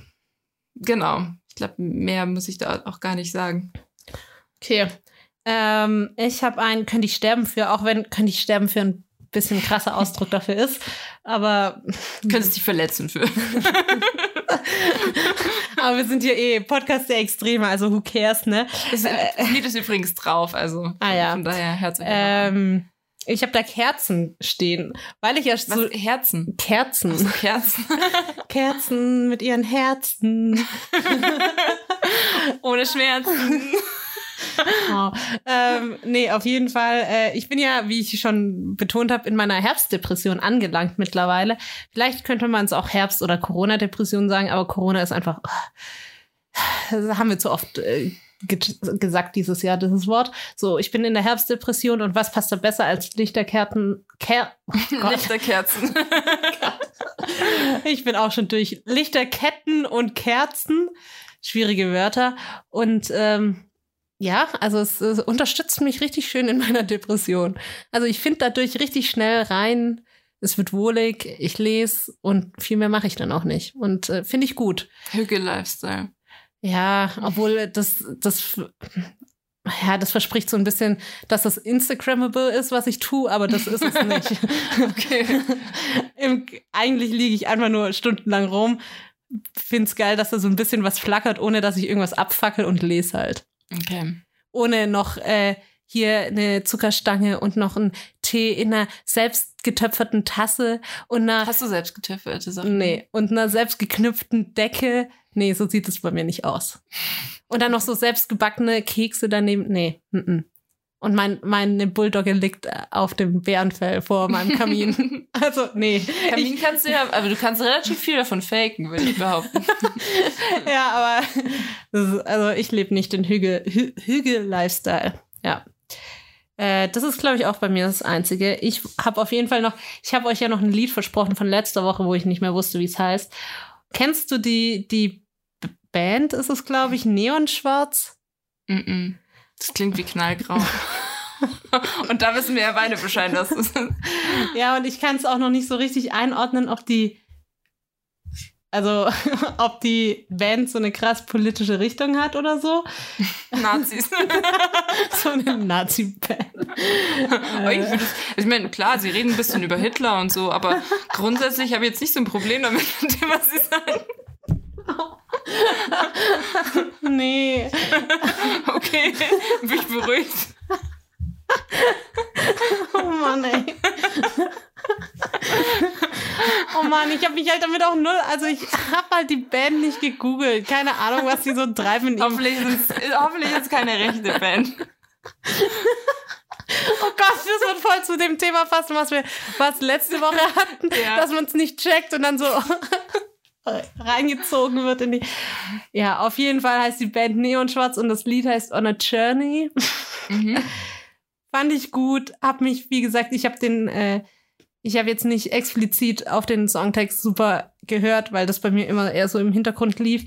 genau. Ich glaube, mehr muss ich da auch gar nicht sagen. Okay. Ähm, ich habe einen, könnte ich sterben für, auch wenn könnte ich sterben für ein bisschen krasser Ausdruck dafür ist. Aber, Könntest dich verletzen für. [LAUGHS] aber wir sind hier eh Podcast der Extreme, also who cares, ne? Das, das Lied ist übrigens drauf, also Ah, ja. von daher herzlich willkommen. Ähm, ich habe da Kerzen stehen, weil ich ja so Was? Herzen. Kerzen, Kerzen. [LAUGHS] Kerzen mit ihren Herzen. [LAUGHS] Ohne Schmerzen. Oh. [LAUGHS] ähm, nee, auf jeden Fall. Äh, ich bin ja, wie ich schon betont habe, in meiner Herbstdepression angelangt mittlerweile. Vielleicht könnte man es auch Herbst- oder Corona-Depression sagen, aber Corona ist einfach. Das haben wir zu oft äh, ge gesagt dieses Jahr, dieses Wort. So, ich bin in der Herbstdepression und was passt da besser als Lichterkerzen? Ker oh. [LAUGHS] Lichterkerzen. Ich bin auch schon durch Lichterketten und Kerzen. Schwierige Wörter. Und ähm, ja, also es, es unterstützt mich richtig schön in meiner Depression. Also ich finde dadurch richtig schnell rein. Es wird wohlig, ich lese und viel mehr mache ich dann auch nicht. Und äh, finde ich gut. Hügel-Lifestyle. Ja, obwohl das, das, ja, das verspricht so ein bisschen, dass das Instagrammable ist, was ich tue, aber das ist es nicht. [LAUGHS] Okay. [LAUGHS] Im, eigentlich liege ich einfach nur stundenlang rum, find's geil, dass da so ein bisschen was flackert, ohne dass ich irgendwas abfackel und lese halt. Okay. Ohne noch äh, hier eine Zuckerstange und noch einen Tee in einer selbst getöpferten Tasse und einer, Hast du selbst getöpferte Sachen? nee, und einer selbst geknüpften Decke. Nee, so sieht es bei mir nicht aus. Und dann noch so selbstgebackene Kekse daneben. Nee, mm -mm. Und mein, meine Bulldogge liegt äh, auf dem Bärenfell vor meinem Kamin. [LAUGHS] Also, nee. Kamin kannst du ja, aber du kannst relativ viel davon faken, würde ich behaupten. [LAUGHS] Ja, aber ist, also ich lebe nicht den Hügel, Hü Hügel-Lifestyle. Ja. Äh, das ist, glaube ich, auch bei mir das Einzige. Ich habe auf jeden Fall noch, ich habe euch ja noch ein Lied versprochen von letzter Woche, wo ich nicht mehr wusste, wie es heißt. Kennst du die, die Band, ist es, glaube ich, Neonschwarz? Mm -mm. Das klingt wie knallgrau. [LAUGHS] Und da wissen wir ja beide Bescheid, dass das Ja, und ich kann es auch noch nicht so richtig einordnen, ob die, also [LAUGHS] ob die Band so eine krass politische Richtung hat oder so. Nazis. [LAUGHS] So eine Nazi-Band. Aber ich meine, klar, sie reden ein bisschen über Hitler und so, aber grundsätzlich habe ich jetzt nicht so ein Problem damit, mit dem, was sie sagen. Nee. Okay, bin ich beruhigt. Oh Mann, ey. Oh Mann, ich habe mich halt damit auch null, also ich habe halt die Band nicht gegoogelt. Keine Ahnung, was die so treiben. ihrem- Hoffentlich, sind's, hoffentlich ist es keine rechte Band. Oh Gott, das wird voll zu dem Thema passen, was wir was letzte Woche hatten, Ja. dass man es nicht checkt und dann so reingezogen wird in die. Ja, auf jeden Fall heißt die Band Neon Schwarz und das Lied heißt On a Journey. Mhm. [LAUGHS] Fand ich gut. Hab mich, wie gesagt, ich habe den, äh, ich habe jetzt nicht explizit auf den Songtext super gehört, weil das bei mir immer eher so im Hintergrund lief.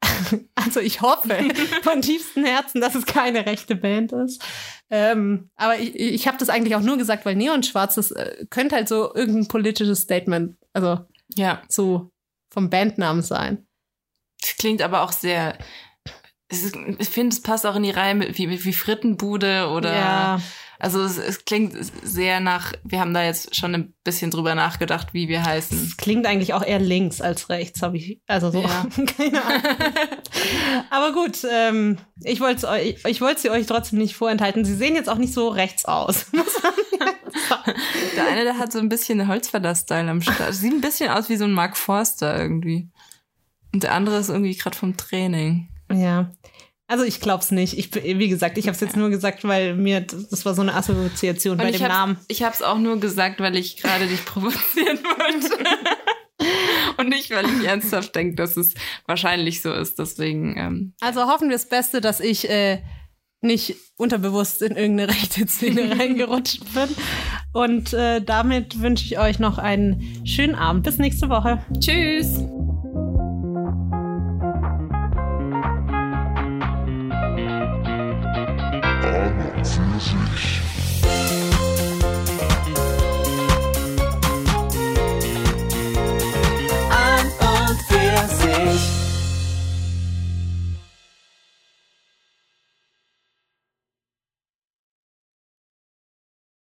[LAUGHS] Also ich hoffe [LAUGHS] von tiefstem Herzen, dass es keine rechte Band ist. Ähm, aber ich, ich habe das eigentlich auch nur gesagt, weil Neon Schwarz, das äh, könnte halt so irgendein politisches Statement, also Ja, so vom Bandnamen sein. das klingt aber auch sehr. Ich finde, es passt auch in die Reihe mit wie, wie Frittenbude oder. ja, Also es, es klingt sehr nach. Wir haben da jetzt schon ein bisschen drüber nachgedacht, wie wir heißen. es klingt eigentlich auch eher links als rechts, habe ich, also so, Ja. [LAUGHS] keine Ahnung. [LAUGHS] Aber gut, ähm, ich wollte ich wollte sie euch trotzdem nicht vorenthalten. Sie sehen jetzt auch nicht so rechts aus. [LAUGHS] [LAUGHS] Der eine, der hat so ein bisschen Holzverlass-Style am Start. Sieht ein bisschen aus wie so ein Mark Forster irgendwie. Und der andere ist irgendwie gerade vom Training. Ja. Also ich glaub's nicht. Ich, wie gesagt, ich habe es jetzt nur gesagt, weil mir das war so eine Assoziation bei Und ich dem hab's, Namen. Ich habe es auch nur gesagt, weil ich gerade dich provozieren [LAUGHS] wollte. Und nicht, weil ich ernsthaft denke, dass es wahrscheinlich so ist. Deswegen, ähm, Also hoffen wir das Beste, dass ich äh, nicht unterbewusst in irgendeine [LAUGHS] rechte Szene [LAUGHS] reingerutscht bin. Und äh, damit wünsche ich euch noch einen schönen Abend. Bis nächste Woche. Tschüss. An und für sich.